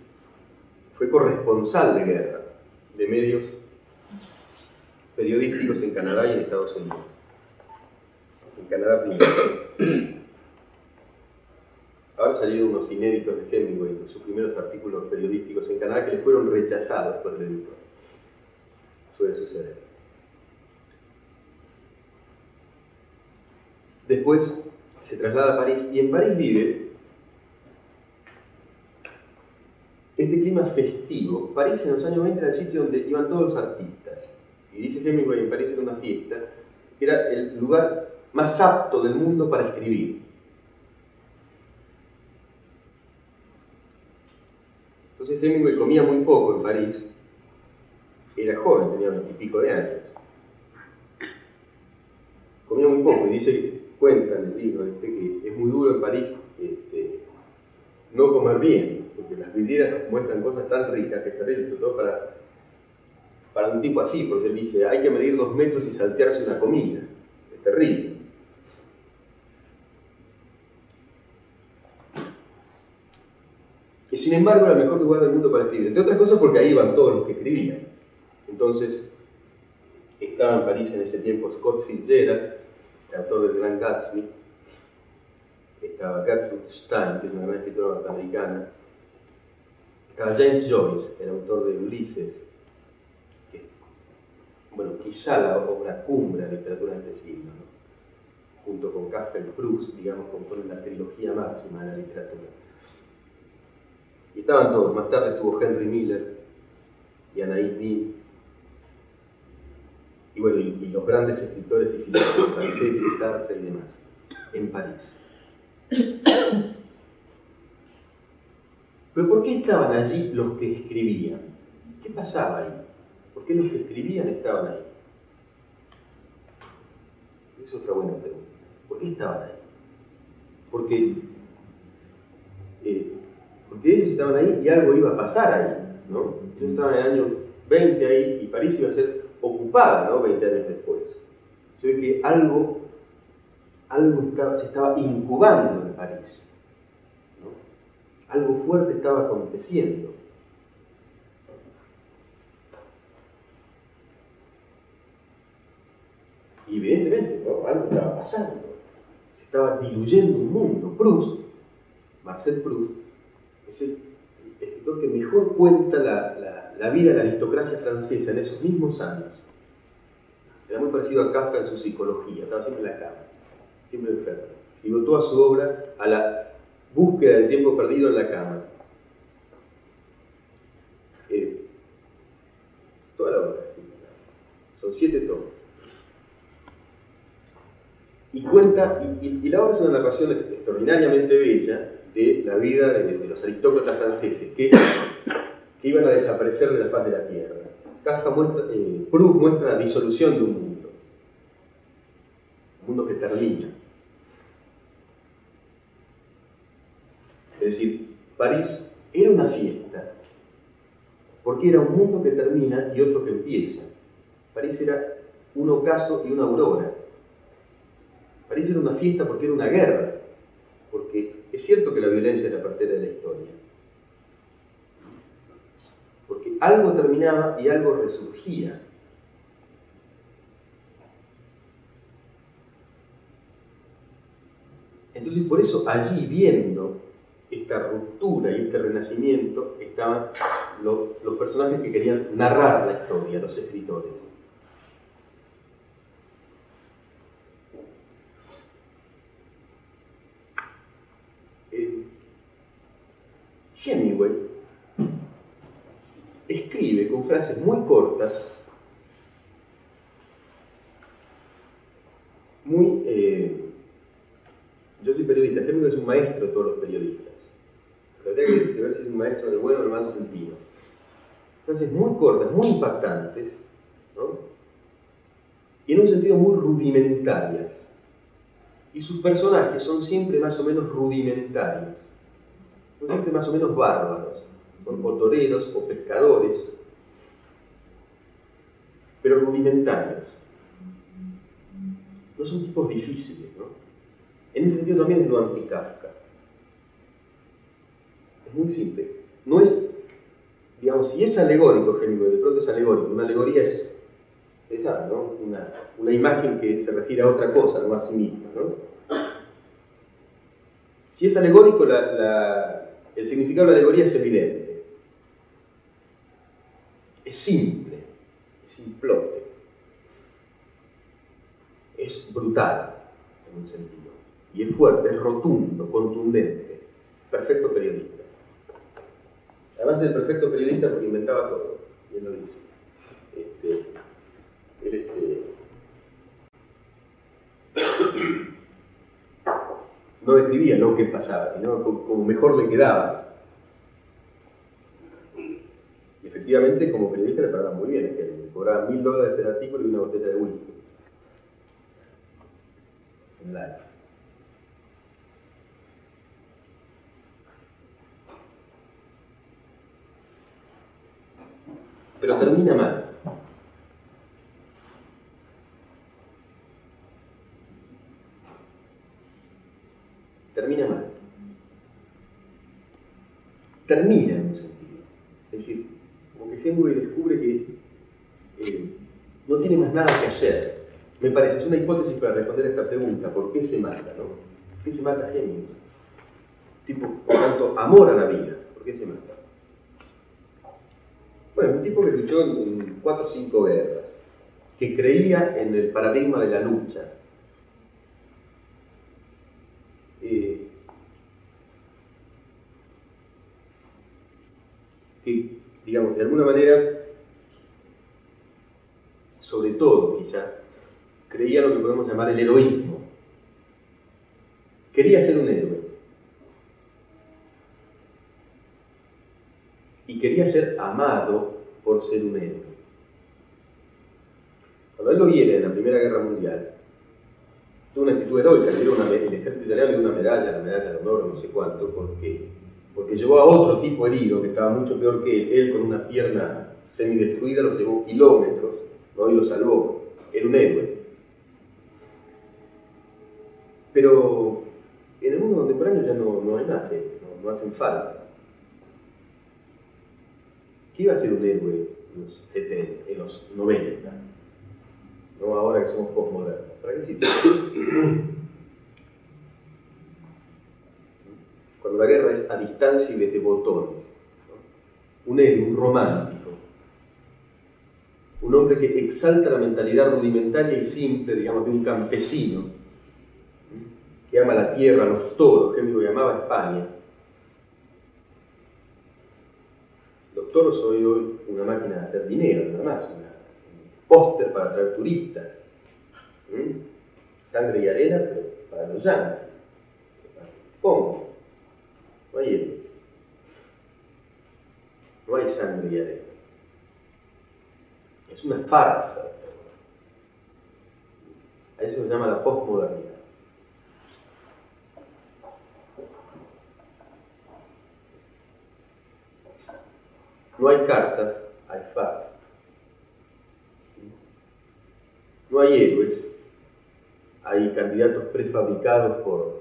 fue corresponsal de guerra, de medios periodísticos en Canadá y en Estados Unidos. En Canadá primero. Salieron unos inéditos de Hemingway, sus primeros artículos periodísticos en Canadá que le fueron rechazados por el editor. Suele suceder. Después se traslada a París y en París vive este clima festivo. París en los años 20 era el sitio donde iban todos los artistas y dice Hemingway en París en una fiesta, era el lugar más apto del mundo para escribir. Entonces Hemingway comía muy poco en París, era joven, tenía veintipico de años. Comía muy poco y dice, cuenta en el libro este, que es muy duro en París este, no comer bien, porque las vidrieras muestran cosas tan ricas que es terrible, sobre todo para para un tipo así, porque él dice, hay que medir dos metros y saltearse una comida. Es terrible. Y sin embargo era el mejor lugar del mundo para escribir. Entre otras cosas porque ahí iban todos los que escribían. Entonces, estaba en París en ese tiempo Scott Fitzgerald, el autor del Gran Gatsby, estaba Gertrude Stein, que es una gran escritora norteamericana, estaba James Joyce, el autor de Ulises, que, bueno, quizá la obra cumbre de la literatura de este siglo, junto con y Proust, digamos, componen la trilogía máxima de la literatura. Estaban todos, más tarde estuvo Henry Miller y Anaïs Nin, y bueno, y, los grandes escritores y filósofos franceses, Sartre y demás, en París. Pero ¿por qué estaban allí los que escribían? ¿Qué pasaba ahí? ¿Por qué los que escribían estaban ahí? Es otra buena pregunta. ¿Por qué estaban ahí? Porque, eh, porque ellos estaban ahí y algo iba a pasar ahí. ¿no? Ellos estaban en el año 20 ahí y París iba a ser ocupada ¿no? 20 años después. Se ve que algo, algo se estaba incubando en París. Algo fuerte estaba aconteciendo. Y evidentemente algo estaba pasando. Se estaba diluyendo un mundo. Proust, Marcel Proust, es el escritor que mejor cuenta la, vida de la aristocracia francesa en esos mismos años. Era muy parecido a Kafka en su psicología, estaba siempre en la cama, siempre enfermo. Y toda su obra a la búsqueda del tiempo perdido en la cama. Eh, toda la obra. Son siete tomos. Y cuenta, y, la obra es una narración extraordinariamente bella de la vida de, los aristócratas franceses que, iban a desaparecer de la faz de la tierra. Kafka muestra, eh, Proust muestra la disolución de un mundo, un mundo que termina. Es decir, París era una fiesta, porque era un mundo que termina y otro que empieza. París era un ocaso y una aurora. París era una fiesta porque era una guerra, porque es cierto que la violencia era parte de la historia, porque algo terminaba y algo resurgía. Entonces, por eso allí viendo esta ruptura y este renacimiento estaban los, personajes que querían narrar la historia, los escritores. Eh, Hemingway escribe con frases muy cortas, muy... Eh, yo soy periodista, Hemingway es un maestro de todos los periodistas. Habría que ver si es un maestro en el bueno o en el mal sentido. Entonces, muy cortas, muy impactantes, ¿no? y en un sentido muy rudimentarias. Y sus personajes son siempre más o menos rudimentarios, son siempre más o menos bárbaros, son o toreros o pescadores, pero rudimentarios. No son tipos difíciles, ¿no? En ese sentido también es lo anti-Kafka muy simple. No es, digamos, si es alegórico Hemingway, de pronto es alegórico, una alegoría es esa, ¿no? Una, imagen que se refiere a otra cosa, no a sí misma, ¿no? Si es alegórico, la, el significado de la alegoría es evidente. Es simple, es simplote. Es brutal, en un sentido. Y es fuerte, es rotundo, contundente. Perfecto periodista. Además el perfecto periodista porque inventaba todo, y él lo dice. Este, este, no describía lo que pasaba, sino como mejor le quedaba. Y efectivamente, como periodista le pagaba muy bien, que le cobraba mil dólares el artículo y una botella de whisky. En live. pero termina mal. Termina mal. Termina en un sentido. Es decir, como que Hemingway descubre que eh, no tiene más nada que hacer. Me parece, es una hipótesis para responder a esta pregunta, ¿por qué se mata? No? qué se mata genios? Tipo, por tanto, amor a la vida. ¿Por qué se mata? Bueno, un tipo que luchó en cuatro o cinco guerras, que creía en el paradigma de la lucha. Eh, que, digamos, de alguna manera, sobre todo quizá, creía lo que podemos llamar el heroísmo. Quería ser un héroe. Y quería ser amado por ser un héroe. Cuando él lo viene en la Primera Guerra Mundial, tuvo una actitud heroica, le el ejército italiano le dio una medalla, la medalla de honor, no sé cuánto, porque, porque llevó a otro tipo herido que estaba mucho peor que él, con una pierna semidestruida, lo llevó kilómetros ¿no? y lo salvó. Era un héroe. Pero en el mundo contemporáneo ya no, no ¿eh? no, no, hacen falta. ¿Qué iba a ser un héroe en los, 70, en los 90? ¿No? Ahora que somos postmodernos. ¿Para qué sirve? Cuando la guerra es a distancia y desde botones. Un héroe, un romántico. Un hombre que exalta la mentalidad rudimentaria y simple, digamos, de un campesino que ama la tierra, los toros, que lo llamaba España. Los toros son hoy una máquina de hacer dinero, nada más, un póster para atraer turistas. Sangre y arena, pero para los llanos. Hay No hay sangre y arena. Es una farsa. A eso se llama la postmodernidad. No hay cartas, hay fax. No hay héroes, hay candidatos prefabricados por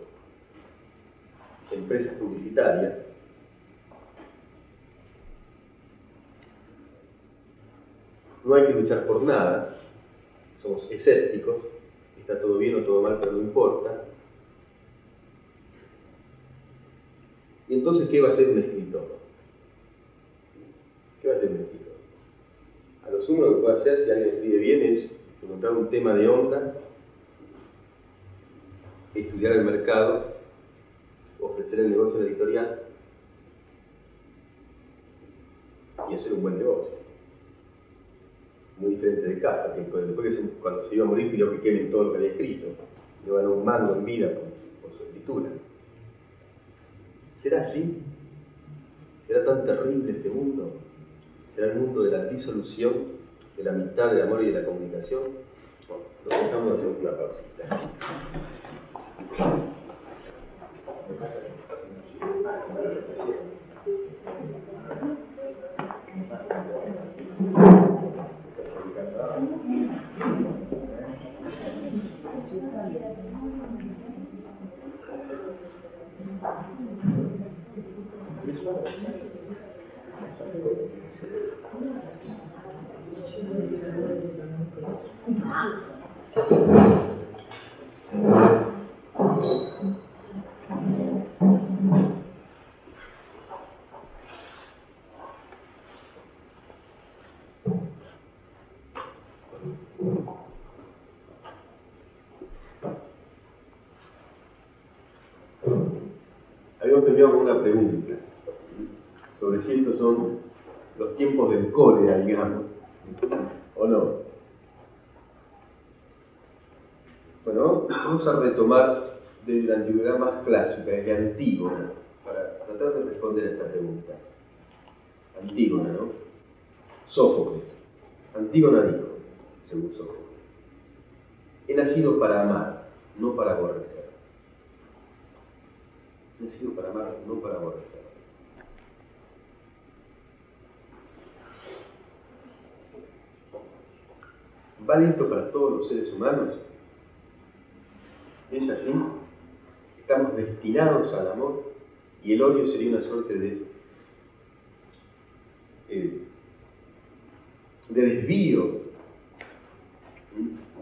empresas publicitarias. No hay que luchar por nada, somos escépticos, está todo bien o todo mal, pero no importa. Y entonces, ¿qué va a ser un escritor? ¿Qué va a hacer un escritor? A lo sumo lo que puede hacer si alguien escribe bien es encontrar un tema de onda, estudiar el mercado, ofrecer el negocio editorial y hacer un buen negocio. Muy diferente de Kafka, que después que cuando se iba a morir pidió que quemen todo lo que había escrito. Le van a un mando en vida por, su escritura. ¿Será así? ¿Será tan terrible este mundo? será el mundo de la disolución, de la amistad, del amor y de la comunicación. Bueno, lo pensamos hacer una pausita. I 看 A retomar desde la antigüedad más clásica, desde Antígona, para tratar de responder a esta pregunta. Antígona, ¿no? Sófocles. Antígona dijo, según Sófocles, he nacido para amar, no para aborrecer. He nacido para amar, no para aborrecer. ¿Vale esto para todos los seres humanos? ¿Es así? Estamos destinados al amor y el odio sería una suerte de, eh, de desvío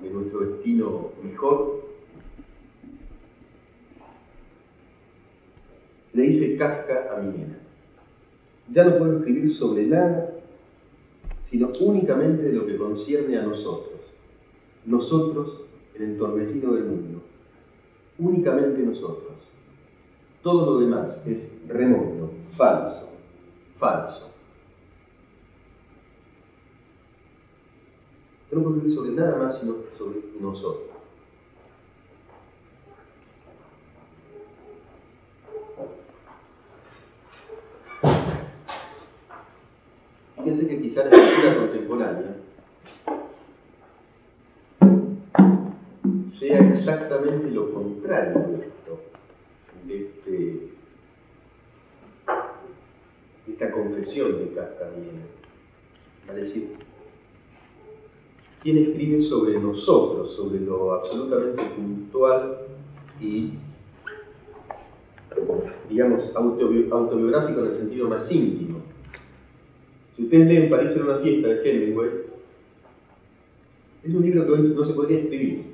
de nuestro destino mejor. le dice Kafka a mi nena. Ya no puedo escribir sobre nada, sino únicamente de lo que concierne a nosotros. Nosotros, el entorpecido del mundo. Únicamente nosotros. Todo lo demás es remoto, falso, falso. No escribir sobre nada más, sino sobre nosotros. Fíjense que quizá la escritura contemporánea sea exactamente lo contrario de esto, de, esta confesión de Kafka Es decir, quien escribe sobre nosotros, sobre lo absolutamente puntual y, digamos, autobiográfico en el sentido más íntimo. Si ustedes leen París en una fiesta de Hemingway, es un libro que hoy no se podría escribir.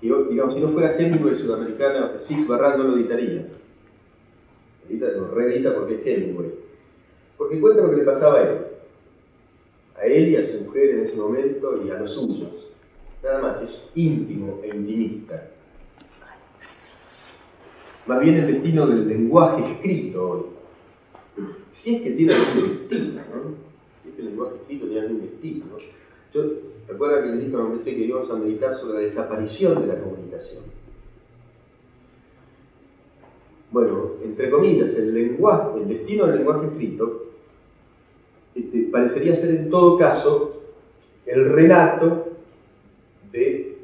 Digamos, si no fuera Hemingway sudamericana, Six Barral no lo editaría. Edita, lo reedita porque es Hemingway. Porque cuenta lo que le pasaba a él. A él y a su mujer en ese momento y a los suyos. Nada más, es íntimo e intimista. Más bien el destino del lenguaje escrito hoy si es que tiene algún destino, ¿no? Si es que el lenguaje escrito tiene algún destino, ¿no? Yo, recuerda que le dije a veces que íbamos a meditar sobre la desaparición de la comunicación. Bueno, entre comillas, el lenguaje, el destino del lenguaje escrito este, parecería ser en todo caso el relato de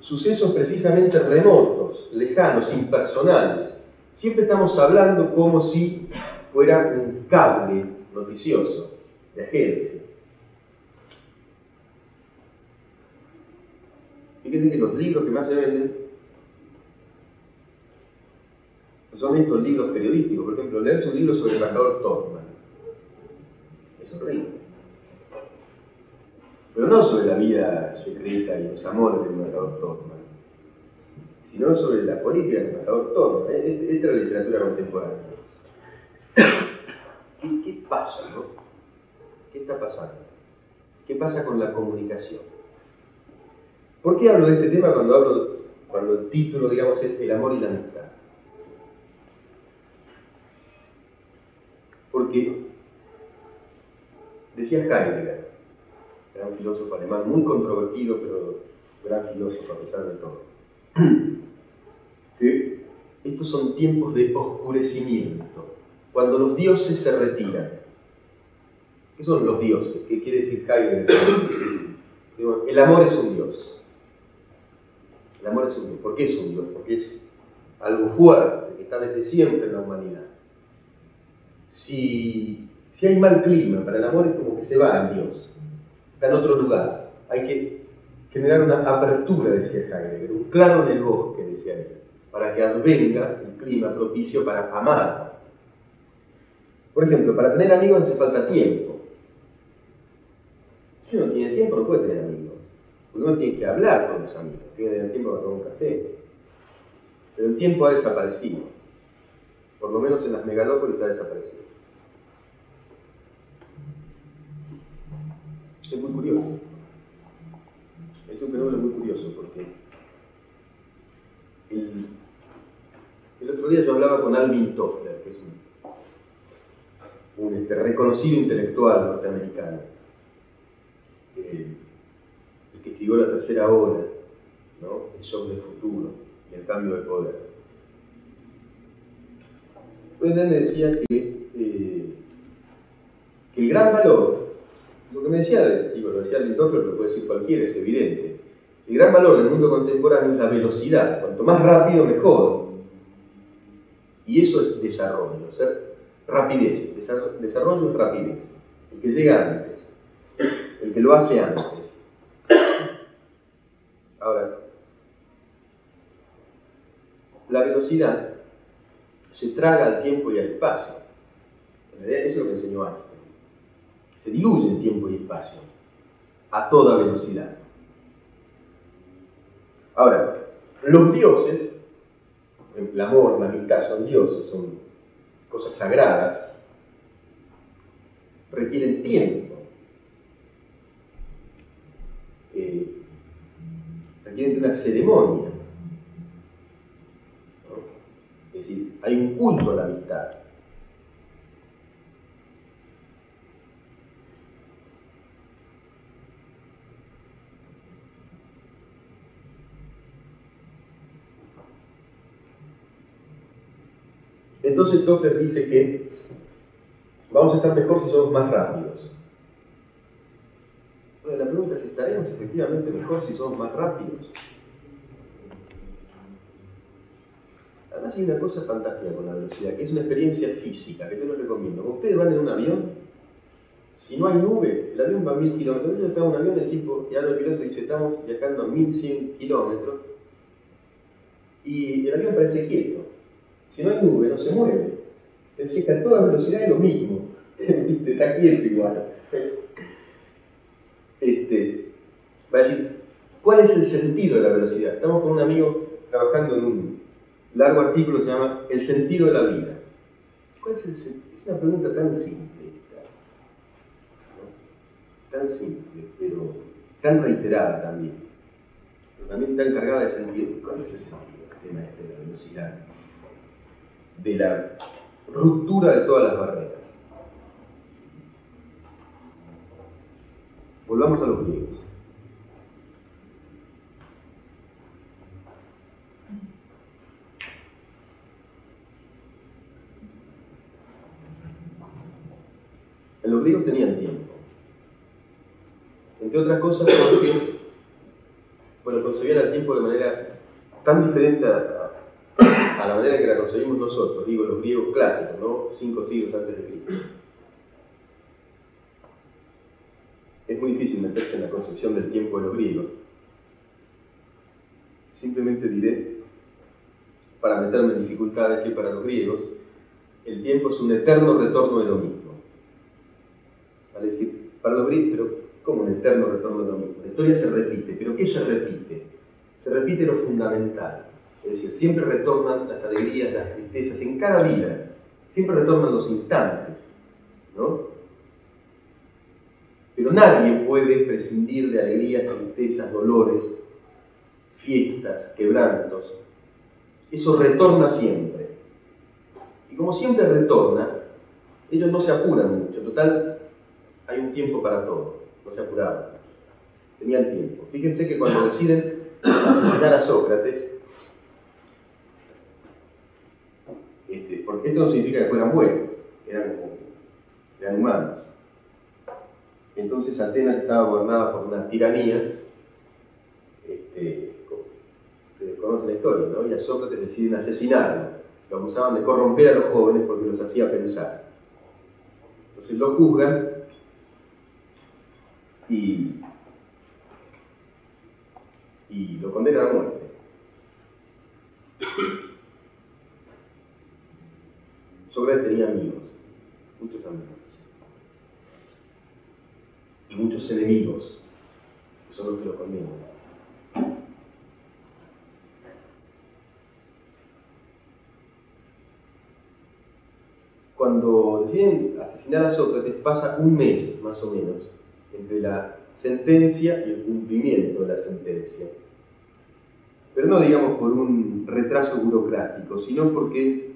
sucesos precisamente remotos, lejanos, impersonales. Siempre estamos hablando como si fuera un cable noticioso de agencia. Fíjense que los libros que más se venden son estos libros periodísticos. Por ejemplo, leerse un libro sobre el embajador Topman. Es horrible. Pero no sobre la vida secreta y los amores del embajador Topman, sino sobre la política del embajador Topman. Esta es la literatura contemporánea. ¿Qué, pasa, no? ¿Qué está pasando? ¿Qué pasa con la comunicación? ¿Por qué hablo de este tema cuando hablo, cuando el título, digamos, es El amor y la amistad? Porque decía Heidegger, gran filósofo alemán, muy controvertido, pero gran filósofo a pesar de todo, que estos son tiempos de oscurecimiento cuando los dioses se retiran. ¿Qué son los dioses? ¿Qué quiere decir Heidegger? El amor es un dios. El amor es un dios. ¿Por qué es un dios? Porque es algo fuerte, que está desde siempre en la humanidad. Si, si hay mal clima, para el amor es como que se va al dios. Está en otro lugar. Hay que generar una apertura, decía Heidegger, un claro en el bosque, decía él, para que advenga el clima propicio para amar por ejemplo, para tener amigos hace falta tiempo. Si uno tiene tiempo, no puede tener amigos. Porque uno tiene que hablar con los amigos, tiene que tener tiempo para tomar un café. Pero el tiempo ha desaparecido. Por lo menos en las megalópolis ha desaparecido. Es muy curioso. Es un fenómeno muy curioso porque el, el otro día yo hablaba con Alvin Toffler, que es un este, reconocido intelectual norteamericano, el que escribió la tercera obra, el shock del futuro y el cambio de poder. Él me decía que, eh, que, el gran valor, lo que me decía, digo, lo decía pero lo puede decir cualquiera, es evidente, el gran valor del mundo contemporáneo es la velocidad, cuanto más rápido mejor. Y eso es desarrollo, ser rapidez, desarrollo y rapidez. El que llega antes, el que lo hace antes. Ahora, la velocidad se traga al tiempo y al espacio. En realidad eso es lo que enseñó Einstein. Se diluye el tiempo y espacio a toda velocidad. Ahora, los dioses el amor, la amistad son dioses, son cosas sagradas, requieren tiempo. Eh, requieren una ceremonia. Es decir, hay un culto a la amistad. Entonces Toffler dice que vamos a estar mejor si somos más rápidos. Bueno, la pregunta es, ¿estaremos efectivamente mejor si somos más rápidos? Además hay una cosa fantástica con la velocidad, que es una experiencia física, que te lo recomiendo. Cuando ustedes van en un avión, si no hay nube, el avión va a 1000 kilómetros. Yo estaba en un avión, el tipo, y habla el piloto dice, estamos viajando a 1100 kilómetros, y el avión parece quieto. Si no hay nube, no se mueve. Es decir, que a toda velocidad es lo mismo. Está quieto igual. Este, va a decir, ¿cuál es el sentido de la velocidad? Estamos con un amigo trabajando en un largo artículo se llama El sentido de la vida. ¿Cuál es el sentido? Es una pregunta tan simple. Tan simple, pero tan reiterada también. Pero también tan cargada de sentido. ¿Cuál es el sentido del tema este de la velocidad? de la ruptura de todas las barreras. Volvamos a los griegos. En los griegos tenían tiempo. Entre otras cosas porque, bueno, concebían el tiempo de manera tan diferente a, la manera que la conseguimos nosotros, digo los griegos clásicos, ¿no? Cinco siglos antes de Cristo. Es muy difícil meterse en la concepción del tiempo de los griegos. Simplemente diré, para meterme en dificultades, que para los griegos el tiempo es un eterno retorno de lo mismo. Vale decir, los griegos, pero ¿cómo un eterno retorno de lo mismo? La historia se repite, pero ¿qué se repite? Se repite lo fundamental es decir, siempre retornan las alegrías, las tristezas, en cada vida, siempre retornan los instantes, ¿no? Pero nadie puede prescindir de alegrías, tristezas, dolores, fiestas, quebrantos. Eso retorna siempre. Y como siempre retorna, ellos no se apuran mucho. Total, hay un tiempo para todo. No se apuraban. Tenían tiempo. Fíjense que cuando deciden asesinar a Sócrates, esto no significa que fueran buenos, eran, eran humanos. Entonces Atenas estaba gobernada por una tiranía, este, ustedes la historia, ¿no? Y a Sócrates deciden asesinarlo. Lo acusaban de corromper a los jóvenes porque los hacía pensar. Entonces lo juzgan y, y lo condenan a muerte. Sócrates tenía amigos, muchos amigos, y muchos enemigos, que son los que lo condenan. Cuando deciden asesinar a Sócrates pasa un mes más o menos entre la sentencia y el cumplimiento de la sentencia. Pero no digamos por un retraso burocrático, sino porque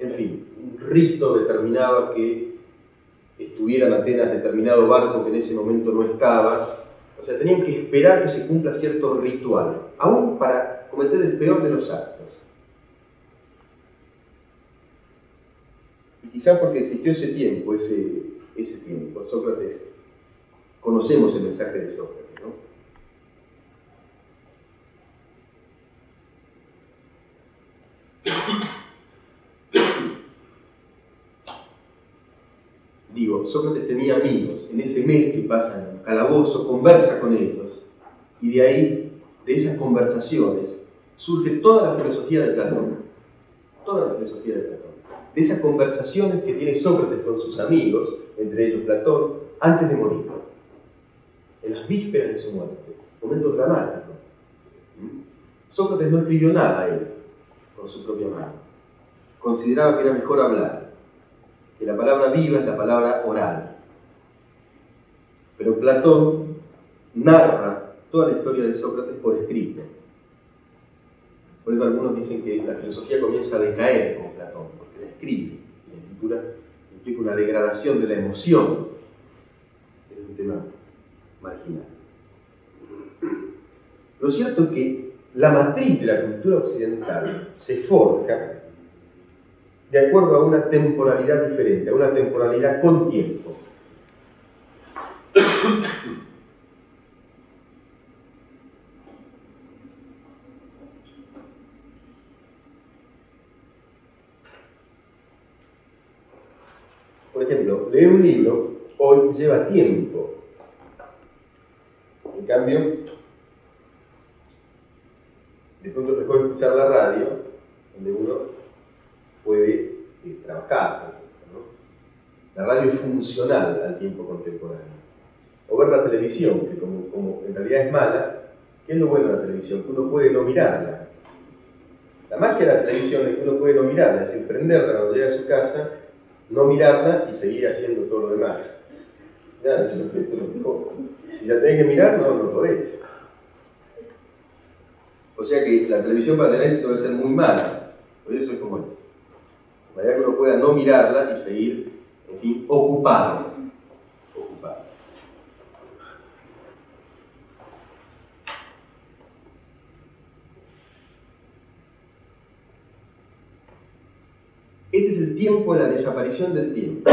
en fin, un rito determinaba que estuviera en Atenas determinado barco que en ese momento no estaba. O sea, tenían que esperar que se cumpla cierto ritual, aún para cometer el peor de los actos. Y quizás porque existió ese tiempo, ese, tiempo, Sócrates, conocemos el mensaje de Sócrates, ¿no? Sócrates tenía amigos, en ese mes que pasa en el calabozo, conversa con ellos, y de ahí, de esas conversaciones, surge toda la filosofía de Platón, toda la filosofía de Platón, de esas conversaciones que tiene Sócrates con sus amigos, entre ellos Platón, antes de morir, las vísperas de su muerte, momento dramático. Sócrates no escribió nada a él, con su propia mano. Consideraba que era mejor hablar, que la palabra viva es la palabra oral. Pero Platón narra toda la historia de Sócrates por escrito. Por eso algunos dicen que la filosofía comienza a decaer con Platón, porque la escribe. La escritura implica una degradación de la emoción. Marginal. Lo cierto es que la matriz de la cultura occidental se forja de acuerdo a una temporalidad diferente, a una temporalidad con tiempo. Por ejemplo, leer un libro hoy lleva tiempo. En cambio, de pronto es mejor escuchar la radio, donde uno puede eh, trabajar. La radio es funcional al tiempo contemporáneo. O ver la televisión, que como, en realidad es mala, ¿qué es lo bueno de la televisión? Que uno puede no mirarla. La magia de la televisión es que uno puede no mirarla, es decir, prenderla cuando llega a su casa, no mirarla y seguir haciendo todo lo demás. Ya, eso, es lo mejor. Si la tenés que mirar, no, no podés. O sea que la televisión para tener éxito debe ser muy mala. Por eso es como es. Manera que uno pueda no mirarla y seguir, en fin, ocupado. ocupado. Este es el tiempo de la desaparición del tiempo,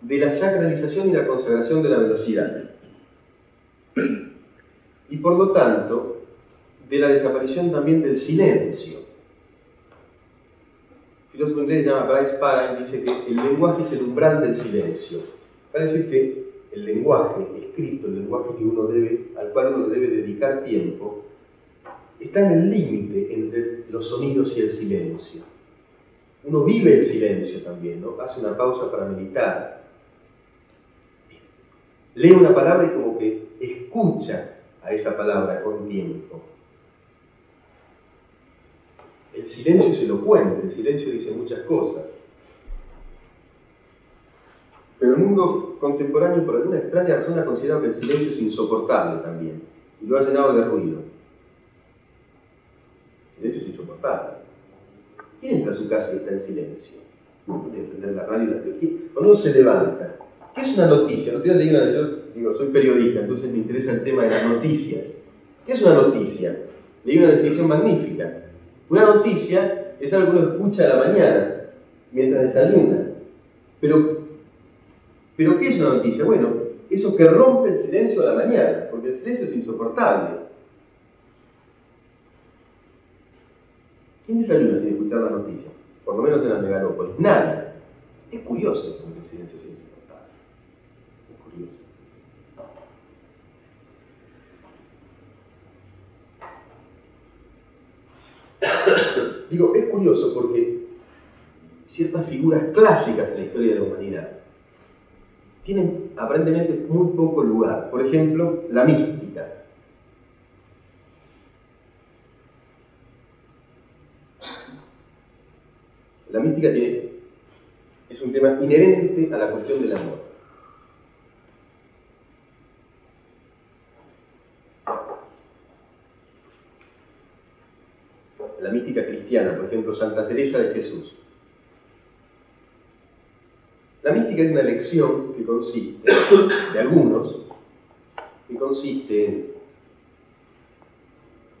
de la sacralización y la consagración de la velocidad. Y por lo tanto, de la desaparición también del silencio. El filósofo inglés llama Bryce Parain dice que el lenguaje es el umbral del silencio. Para decir que el lenguaje escrito, el lenguaje que uno debe, al cual uno debe dedicar tiempo, está en el límite entre los sonidos y el silencio. Uno vive el silencio también, ¿no? Hace una pausa para meditar. Lee una palabra y como que escucha a esa palabra con tiempo. El silencio es elocuente, el silencio dice muchas cosas. Pero el mundo contemporáneo, por alguna extraña razón, ha considerado que el silencio es insoportable también, y lo ha llenado de ruido. El silencio es insoportable. ¿Quién entra a su casa y está en silencio? Entender la radio Cuando uno se levanta, ¿qué es una noticia? No yo digo, soy periodista, entonces me interesa el tema de las noticias. ¿Qué es una noticia? Leí una definición magnífica. Una noticia es algo que uno escucha a la mañana, mientras desayuna. Pero, pero ¿qué es una noticia? Bueno, eso que rompe el silencio a la mañana, porque el silencio es insoportable. ¿Quién desayuna sin escuchar las noticias? Por lo menos en las megalópolis. Nadie. Es curioso porque el silencio es insoportable. Es curioso. Digo, es curioso porque ciertas figuras clásicas en la historia de la humanidad tienen aparentemente muy poco lugar. Por ejemplo, la mística. La mística es un tema inherente a la cuestión del amor. la mística por ejemplo, Santa Teresa de Jesús. La mística es una lección que consiste, de algunos, que consiste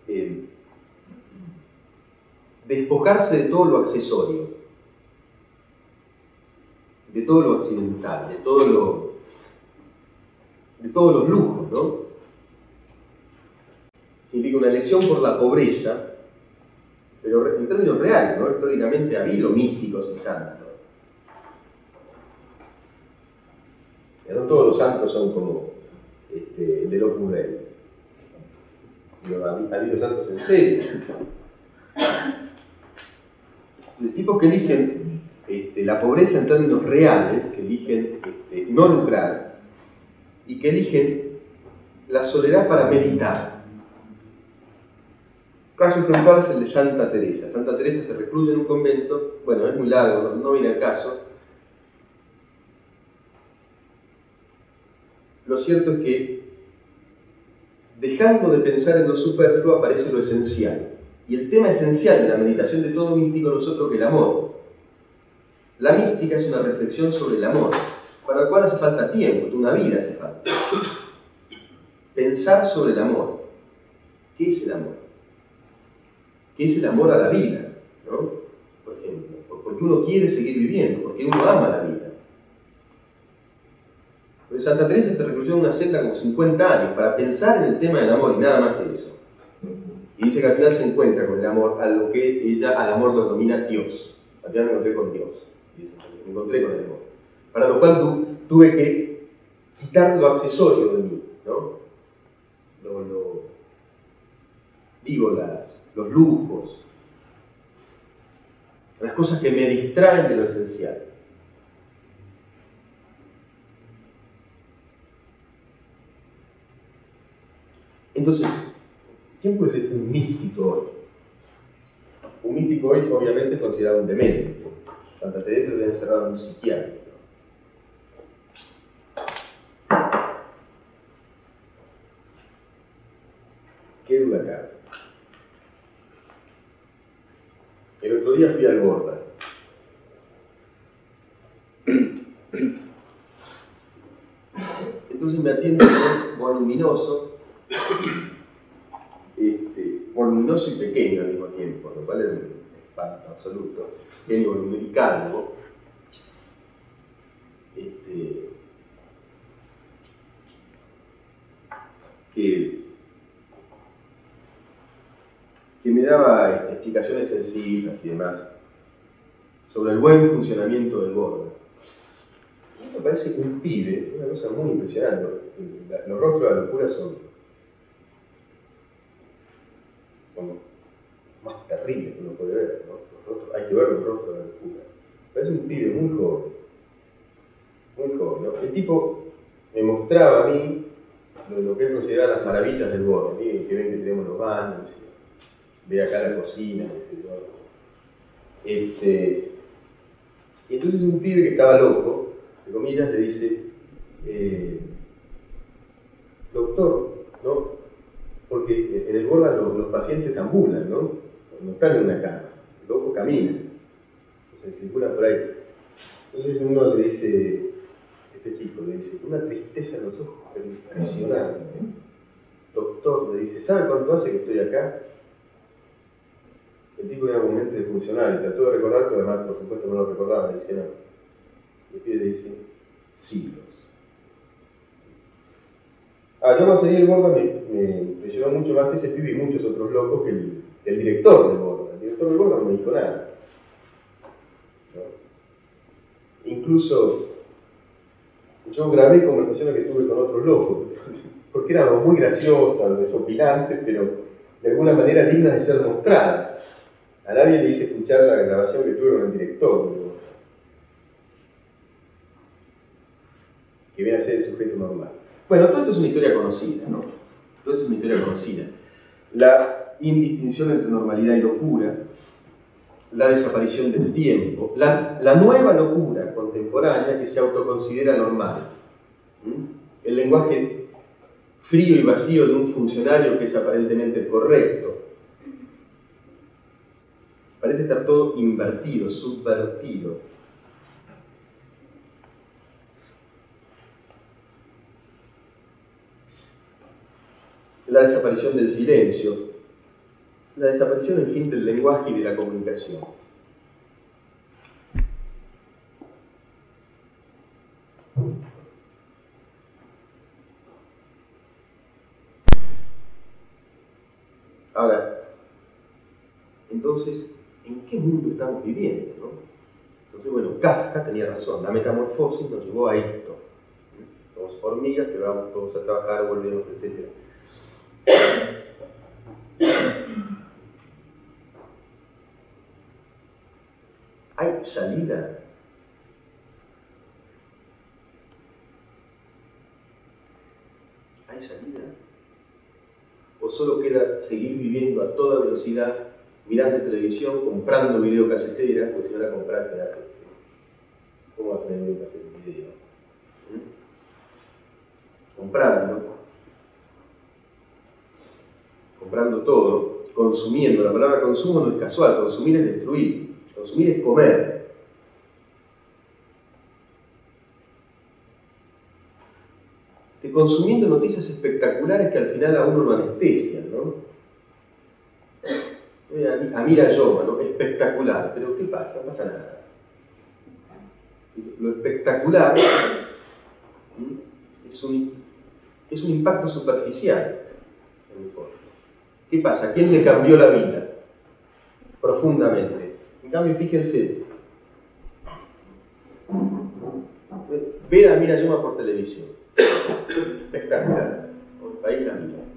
en, despojarse de todo lo accesorio, de todo lo accidental, de todo lo de todos los lujos, ¿no? Significa una elección por la pobreza pero en términos reales, ¿no? históricamente ha habido místicos y santos. no todos los santos son como este, de Opus Dei. Ha habido santos en serio. De tipos que eligen este, la pobreza en términos reales, que eligen este, no lucrar, y que eligen la soledad para meditar caso ejemplar es el de Santa Teresa. Santa Teresa se recluye en un convento, bueno, es muy largo, no, no viene al caso. Lo cierto es que dejando de pensar en lo superfluo aparece lo esencial. Y el tema esencial de la meditación de todo místico no es otro que el amor. La mística es una reflexión sobre el amor, para el cual hace falta tiempo, una vida hace falta. Pensar sobre el amor. ¿Qué es el amor? ¿Qué es el amor a la vida? ¿no? Por ejemplo, porque uno quiere seguir viviendo, porque uno ama la vida. Pues Santa Teresa se recluyó en una celda como 50 años para pensar en el tema del amor y nada más que eso. Y dice que al final se encuentra con el amor, a lo que ella al amor lo denomina Dios. Al final me encontré con Dios. Me encontré con el amor. Para lo cual tuve que quitar lo accesorio de mí, ¿no? Lo, digo, las, los lujos, las cosas que me distraen de lo esencial. Entonces, ¿quién puede ser un místico hoy? Un místico hoy obviamente considerado un demente. Santa Teresa lo había encerrado en un psiquiátrico. ¿Qué duda acá? El día fui al Borda. Entonces me atiende voluminoso este, voluminoso y pequeño al mismo tiempo, lo cual es un espanto absoluto, pequeño, voluminoso y calvo, este, que me daba explicaciones sencillas y demás sobre el buen funcionamiento del borde. Esto parece un pibe, una cosa muy impresionante. Los rostros de la locura son son más terribles que uno puede ver, ¿no? hay que ver los rostros de la locura. Pero es un pibe muy joven, muy joven, ¿no? El tipo me mostraba a mí lo, que él consideraba las maravillas del borde, que ven que tenemos los baños, ve acá la cocina, Este, y entonces un pibe que estaba loco, de comillas, le dice, eh, doctor, ¿no? porque en el Borda los, pacientes ambulan, ¿no? No están en una cama, luego caminan, o sea, circulan por ahí. Entonces uno le dice, este chico le dice, una tristeza en los ojos, pero impresionante. Doctor le dice, ¿sabe cuánto hace que estoy acá? El tipo era un mente de funcionario, trató de recordar, pero además por supuesto no lo recordaba, le dice no. Y el pie le dice, siglos. Ah, yo salí del Borda me, impresionó mucho más ese pibe y muchos otros locos que el, el director del Borda. El director del Borda no me dijo nada. Incluso yo grabé conversaciones que tuve con otros locos, porque eran muy graciosas, desopilantes, pero de alguna manera dignas de ser mostradas. A nadie le hice escuchar la grabación que tuve con el director. Que viene a ser el sujeto normal. Bueno, todo esto es una historia conocida, ¿no? Todo esto es una historia conocida. La indistinción entre normalidad y locura, la desaparición del tiempo, la, nueva locura contemporánea que se autoconsidera normal. El lenguaje frío y vacío de un funcionario que es aparentemente correcto. Parece estar todo invertido, subvertido. la desaparición del silencio, la desaparición, en fin, del lenguaje y de la comunicación. Ahora, entonces, ¿en qué mundo estamos viviendo? No? Entonces, bueno, Kafka tenía razón, la metamorfosis nos llevó a esto. Somos hormigas que vamos todos a trabajar, volvemos, etc. ¿Hay salida? ¿Hay salida? ¿O solo queda seguir viviendo a toda velocidad, mirando televisión, comprando videocasetera, pues si ahora comprar te hace. ¿Cómo vas a tener video? ¿Mm? Comprando, comprando todo, consumiendo. La palabra consumo no es casual, consumir es destruir, consumir es comer. consumiendo noticias espectaculares que al final a uno lo anestesian, ¿no? A Mira yo, ¿no? Espectacular, pero ¿qué pasa? No pasa nada. Lo espectacular es un, es un impacto superficial. ¿Qué pasa? ¿Quién le cambió la vida? Profundamente. En cambio, fíjense, ver a Mira Yoma por televisión espectacular, por país la mía.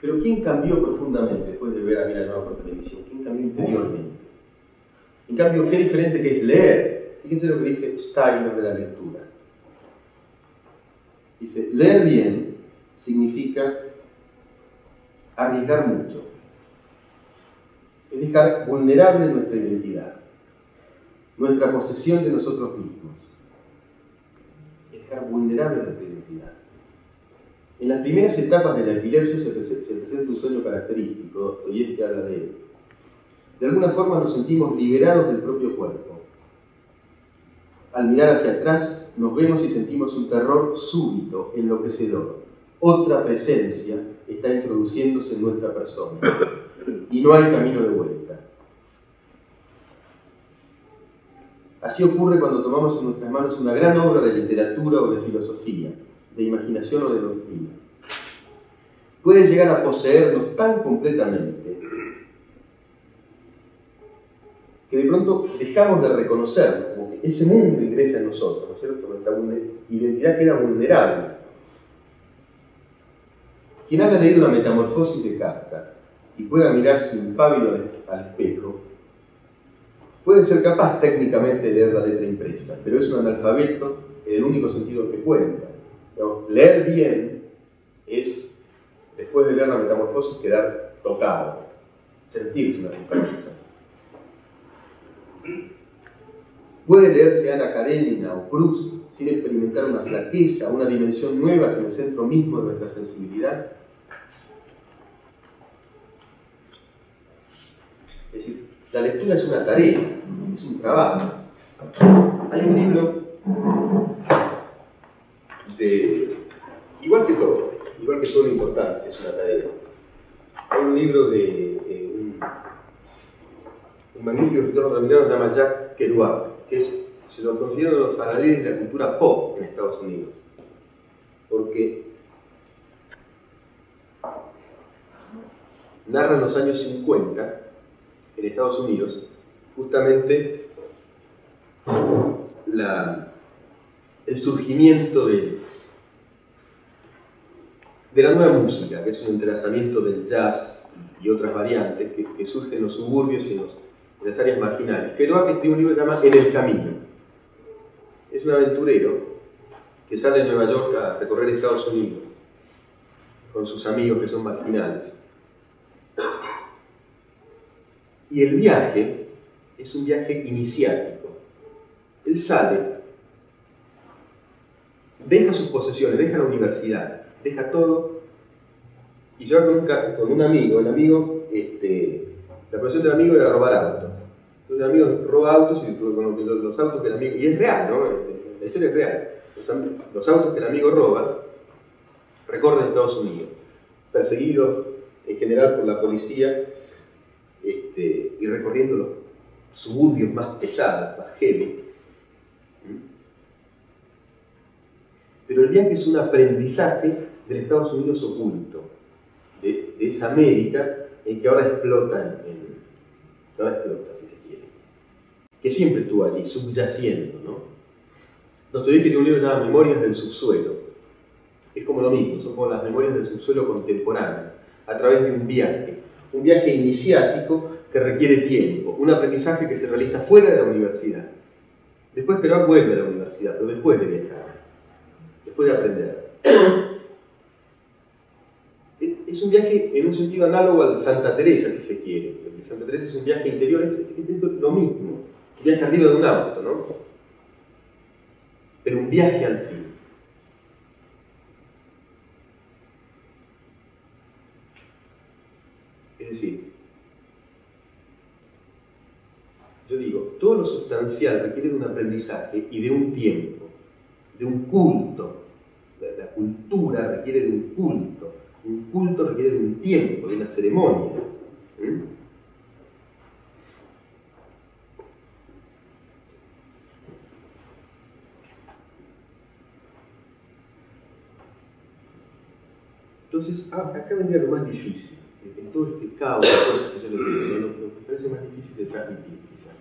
Pero ¿quién cambió profundamente después de ver a Mira por televisión? ¿Quién cambió interiormente? En cambio, qué diferente que es leer. Fíjense lo que dice Steiner de la lectura. Dice, leer bien significa arriesgar mucho. Es dejar vulnerable nuestra identidad, nuestra posesión de nosotros mismos vulnerable a nuestra identidad. En las primeras etapas de la epilepsia se, presenta un sueño característico, que habla de él. De alguna forma nos sentimos liberados del propio cuerpo. Al mirar hacia atrás nos vemos y sentimos un terror súbito, enloquecedor. Otra presencia está introduciéndose en nuestra persona y no hay camino de vuelta. Así ocurre cuando tomamos en nuestras manos una gran obra de literatura o de filosofía, de imaginación o de doctrina. Puede llegar a poseernos tan completamente que de pronto dejamos de reconocerlo, como que ese mundo ingresa en nosotros, ¿no es cierto? Nuestra identidad queda vulnerable. Quien haya leído la metamorfosis de Kafka y pueda mirarse impávido al espejo, Puede ser capaz técnicamente de leer la letra impresa, pero es un analfabeto en el único sentido que cuenta. Leer bien es, después de leer la metamorfosis, quedar tocado, sentirse una metamorfosis. Puede leerse Ana Karenina o Cruz sin experimentar una flaqueza, una dimensión nueva en el centro mismo de nuestra sensibilidad. Es decir, la lectura es una tarea, es un trabajo. Hay un libro de, igual que todo, igual que todo lo importante, es una tarea. Hay un libro de un, magnífico escritor norteamericano que se llama Jack Kerouac, que es, se lo considera uno de los faraones de la cultura pop en Estados Unidos. Porque narra en los años 50 en Estados Unidos, justamente el surgimiento de, la nueva música, que es un entrelazamiento del jazz y otras variantes que, surgen en los suburbios y en, las áreas marginales. que escribió un libro que llama En el Camino. Es un aventurero que sale de Nueva York a recorrer Estados Unidos con sus amigos que son marginales y el viaje es un viaje iniciático. Él sale, deja sus posesiones, deja la universidad, deja todo y va con un, con un amigo. El amigo, este, la profesión del amigo era robar autos. Entonces el amigo roba autos y los, autos que el amigo. Y es real, ¿no? La historia es real. Los, autos que el amigo roba recorren Estados Unidos, perseguidos en general por la policía este, y recorriendo los suburbios más pesados, más heavy. Pero el viaje es un aprendizaje del Estados Unidos oculto, de, esa América en que ahora explota, en, ahora explota, si se quiere, que siempre estuvo allí, subyaciendo. ¿no? Dostoyevsky tiene un libro llamado Memorias del Subsuelo. Es como lo mismo, son como las memorias del subsuelo contemporáneas, a través de un viaje un viaje iniciático que requiere tiempo, un aprendizaje que se realiza fuera de la universidad. Después Perón vuelve a la universidad, pero después de viajar, después de aprender. es un viaje en un sentido análogo al Santa Teresa, si se quiere. Porque Santa Teresa es un viaje interior, es lo mismo. Un viaje arriba de un auto, ¿no? Pero un viaje al fin. Es decir, yo digo, todo lo sustancial requiere de un aprendizaje y de un tiempo, de un culto. La cultura requiere de un culto. Un culto requiere de un tiempo, de una ceremonia. Entonces, ah, acá vendría lo más difícil, en todo este caos de que yo le digo, lo, que parece más difícil de transmitir, quizás.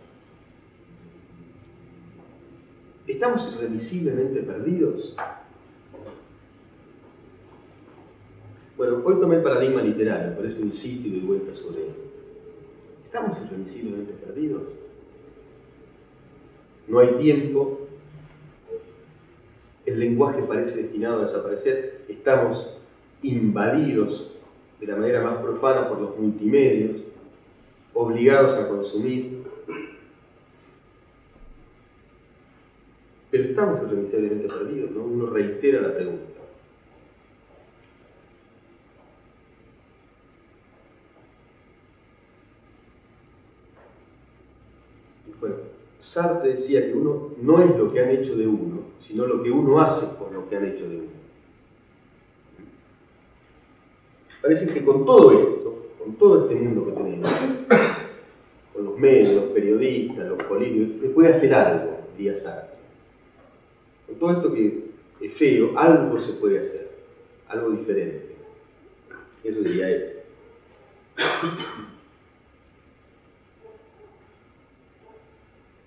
¿Estamos irremisiblemente perdidos? Bueno, hoy tomé el paradigma literario, por eso insisto y doy vuelta sobre él. ¿Estamos irremisiblemente perdidos? No hay tiempo, el lenguaje parece destinado a desaparecer, estamos invadidos de la manera más profana por los multimedios, obligados a consumir. Pero estamos irremisiblemente perdidos, ¿no? Uno reitera la pregunta. Bueno, Sartre decía que uno no es lo que han hecho de uno, sino lo que uno hace por lo que han hecho de uno. Parece que con todo esto, con todo este mundo que tenemos, con los medios, los periodistas, los políticos, se puede hacer algo, diría Sartre. Con todo esto que es feo, algo se puede hacer, algo diferente. Eso diría él.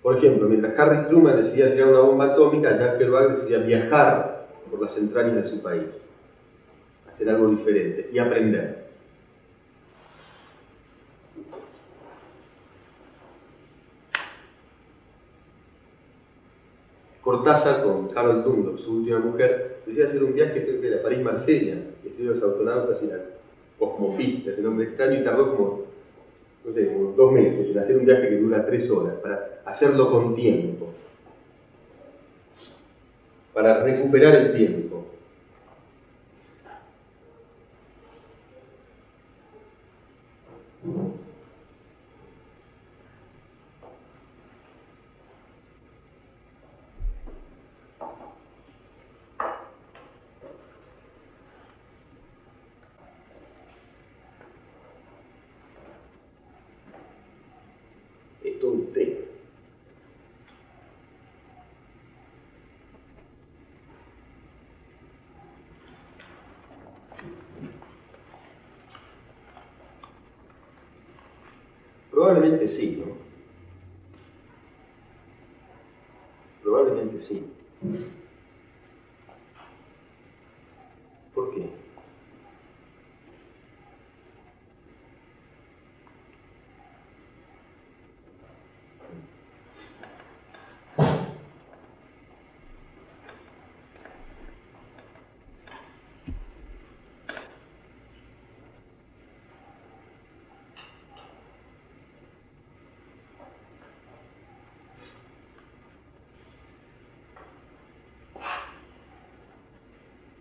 Por ejemplo, mientras Harry Truman decidía tirar una bomba atómica, Jack Kerouac decidía viajar por las entrañas de su país hacer algo diferente y aprender. Cortázar con Carol Dundop, su última mujer, decía hacer un viaje creo que era París-Marsella, escribió los autonautas y la cosmopista, de nombre extraño, y tardó como, no sé, dos meses en hacer un viaje que dura tres horas, para hacerlo con tiempo, para recuperar el tiempo. Probablemente sí, ¿no? Probablemente sí. ¿Por qué?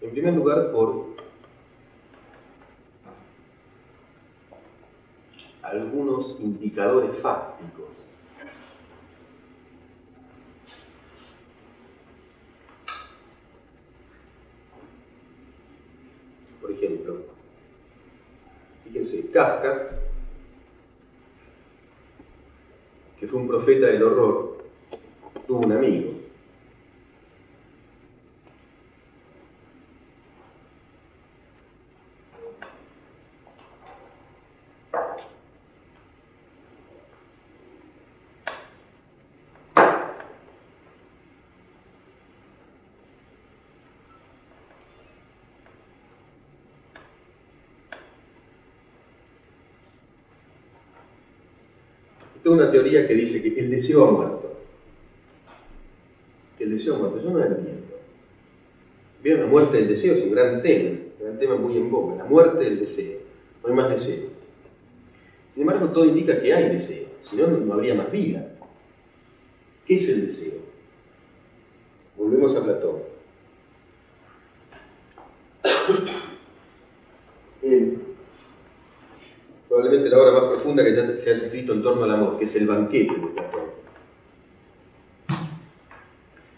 En primer lugar, por algunos indicadores fácticos. Por ejemplo, fíjense, Kafka, que fue un profeta del horror, tuvo un amigo, una teoría que dice que el deseo ha muerto. El deseo ha muerto, yo no lo entiendo. Bien, la muerte del deseo es un gran tema, un tema muy en boga, la muerte del deseo. No hay más deseo. Sin embargo, todo indica que hay deseo, si no, no habría más vida. ¿Qué es el deseo? Volvemos a Platón. La obra más profunda que se haya escrito en torno al amor, que es el banquete de Platón.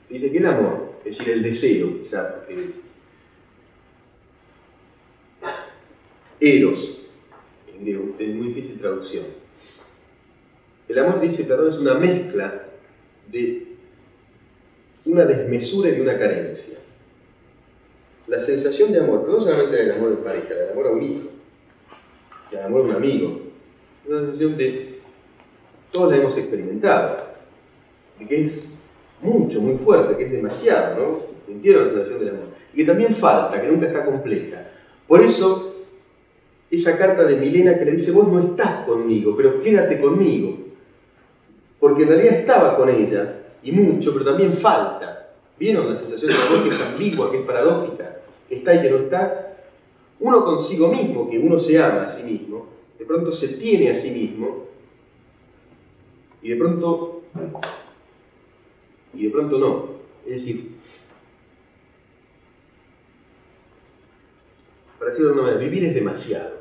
Dice que el amor, es decir, el deseo, quizá, porque eros, en griego, es muy difícil traducción. El amor, dice Platón, es una mezcla de una desmesura y de una carencia. La sensación de amor, no solamente el amor de pareja, el amor a un hijo, el amor a un amigo, una sensación de, todos la hemos experimentado, de que es mucho, muy fuerte, que es demasiado, ¿no? Sintieron la sensación del amor. Y que también falta, que nunca está completa. Por eso, esa carta de Milena que le dice, vos no estás conmigo, pero quédate conmigo. Porque en realidad estaba con ella, y mucho, pero también falta. ¿Vieron la sensación de amor que es ambigua, que es paradójica, que está y que no está? Uno consigo mismo, que uno se ama a sí mismo, pronto se tiene a sí mismo, y de pronto y de pronto no. Es decir, para decirlo de una manera, vivir es demasiado.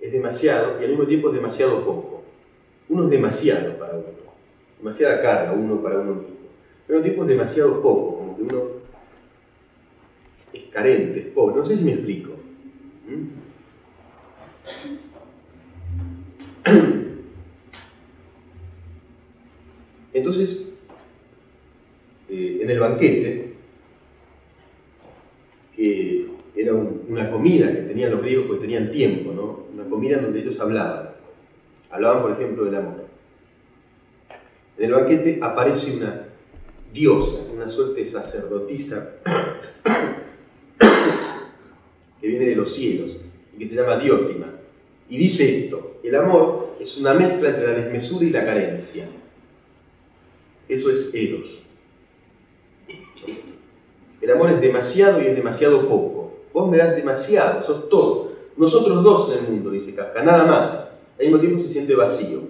Es demasiado y al mismo tiempo es demasiado poco. Uno es demasiado para uno, demasiada carga uno para uno mismo. Pero al mismo tiempo es demasiado poco, como que uno es carente, es pobre. No sé si me explico. Entonces, eh, en el banquete, que era una comida que tenían los griegos porque tenían tiempo, ¿no? Una comida donde ellos hablaban. Hablaban, por ejemplo, del amor. En el banquete aparece una diosa, una suerte de sacerdotisa que viene de los cielos y que se llama Diótima. Y dice esto, el amor es una mezcla entre la desmesura y la carencia. Eso es Eros. El amor es demasiado y es demasiado poco. Vos me das demasiado, sos todo. Nosotros dos en el mundo, dice Kafka, nada más. Al mismo tiempo se siente vacío.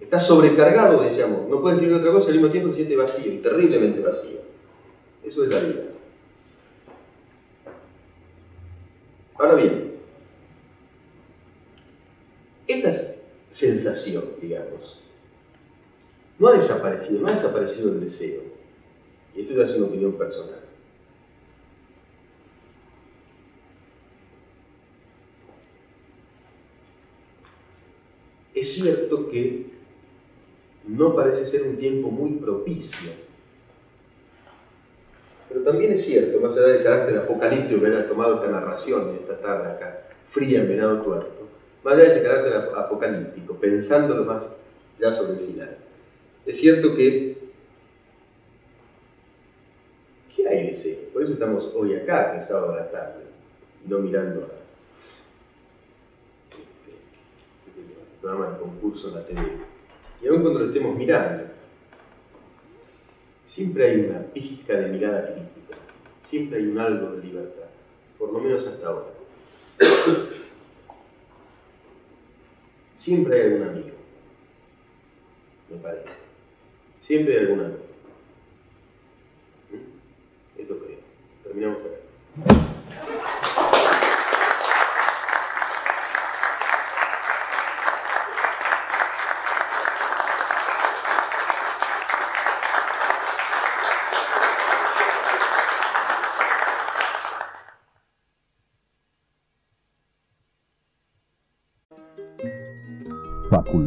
Está sobrecargado de ese amor. No puede escribir otra cosa, al mismo tiempo se siente vacío, y terriblemente vacío. Eso es la vida. Ahora bien, esta sensación, digamos, no ha desaparecido, no ha desaparecido el deseo. Y esto es una opinión personal. Es cierto que no parece ser un tiempo muy propicio, pero también es cierto, más allá del carácter apocalíptico que haya tomado esta narración de esta tarde acá, fría en Venado Tuerto, más allá de ese carácter apocalíptico, pensándolo más ya sobre el final, es cierto que hay deseo. Por eso estamos hoy acá, el sábado de la tarde, no mirando a el programa de concurso en la tele. Y aún cuando lo estemos mirando, siempre hay una pizca de mirada crítica, siempre hay un algo de libertad, por lo menos hasta ahora. Siempre hay algún amigo, me parece. Siempre hay algún amigo. Eso creo. Terminamos acá.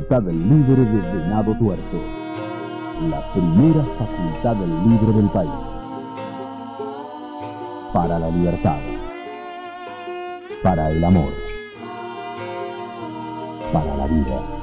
Facultad Libre de Venado Tuerto. La primera facultad libre del país para la libertad, para el amor, para la vida.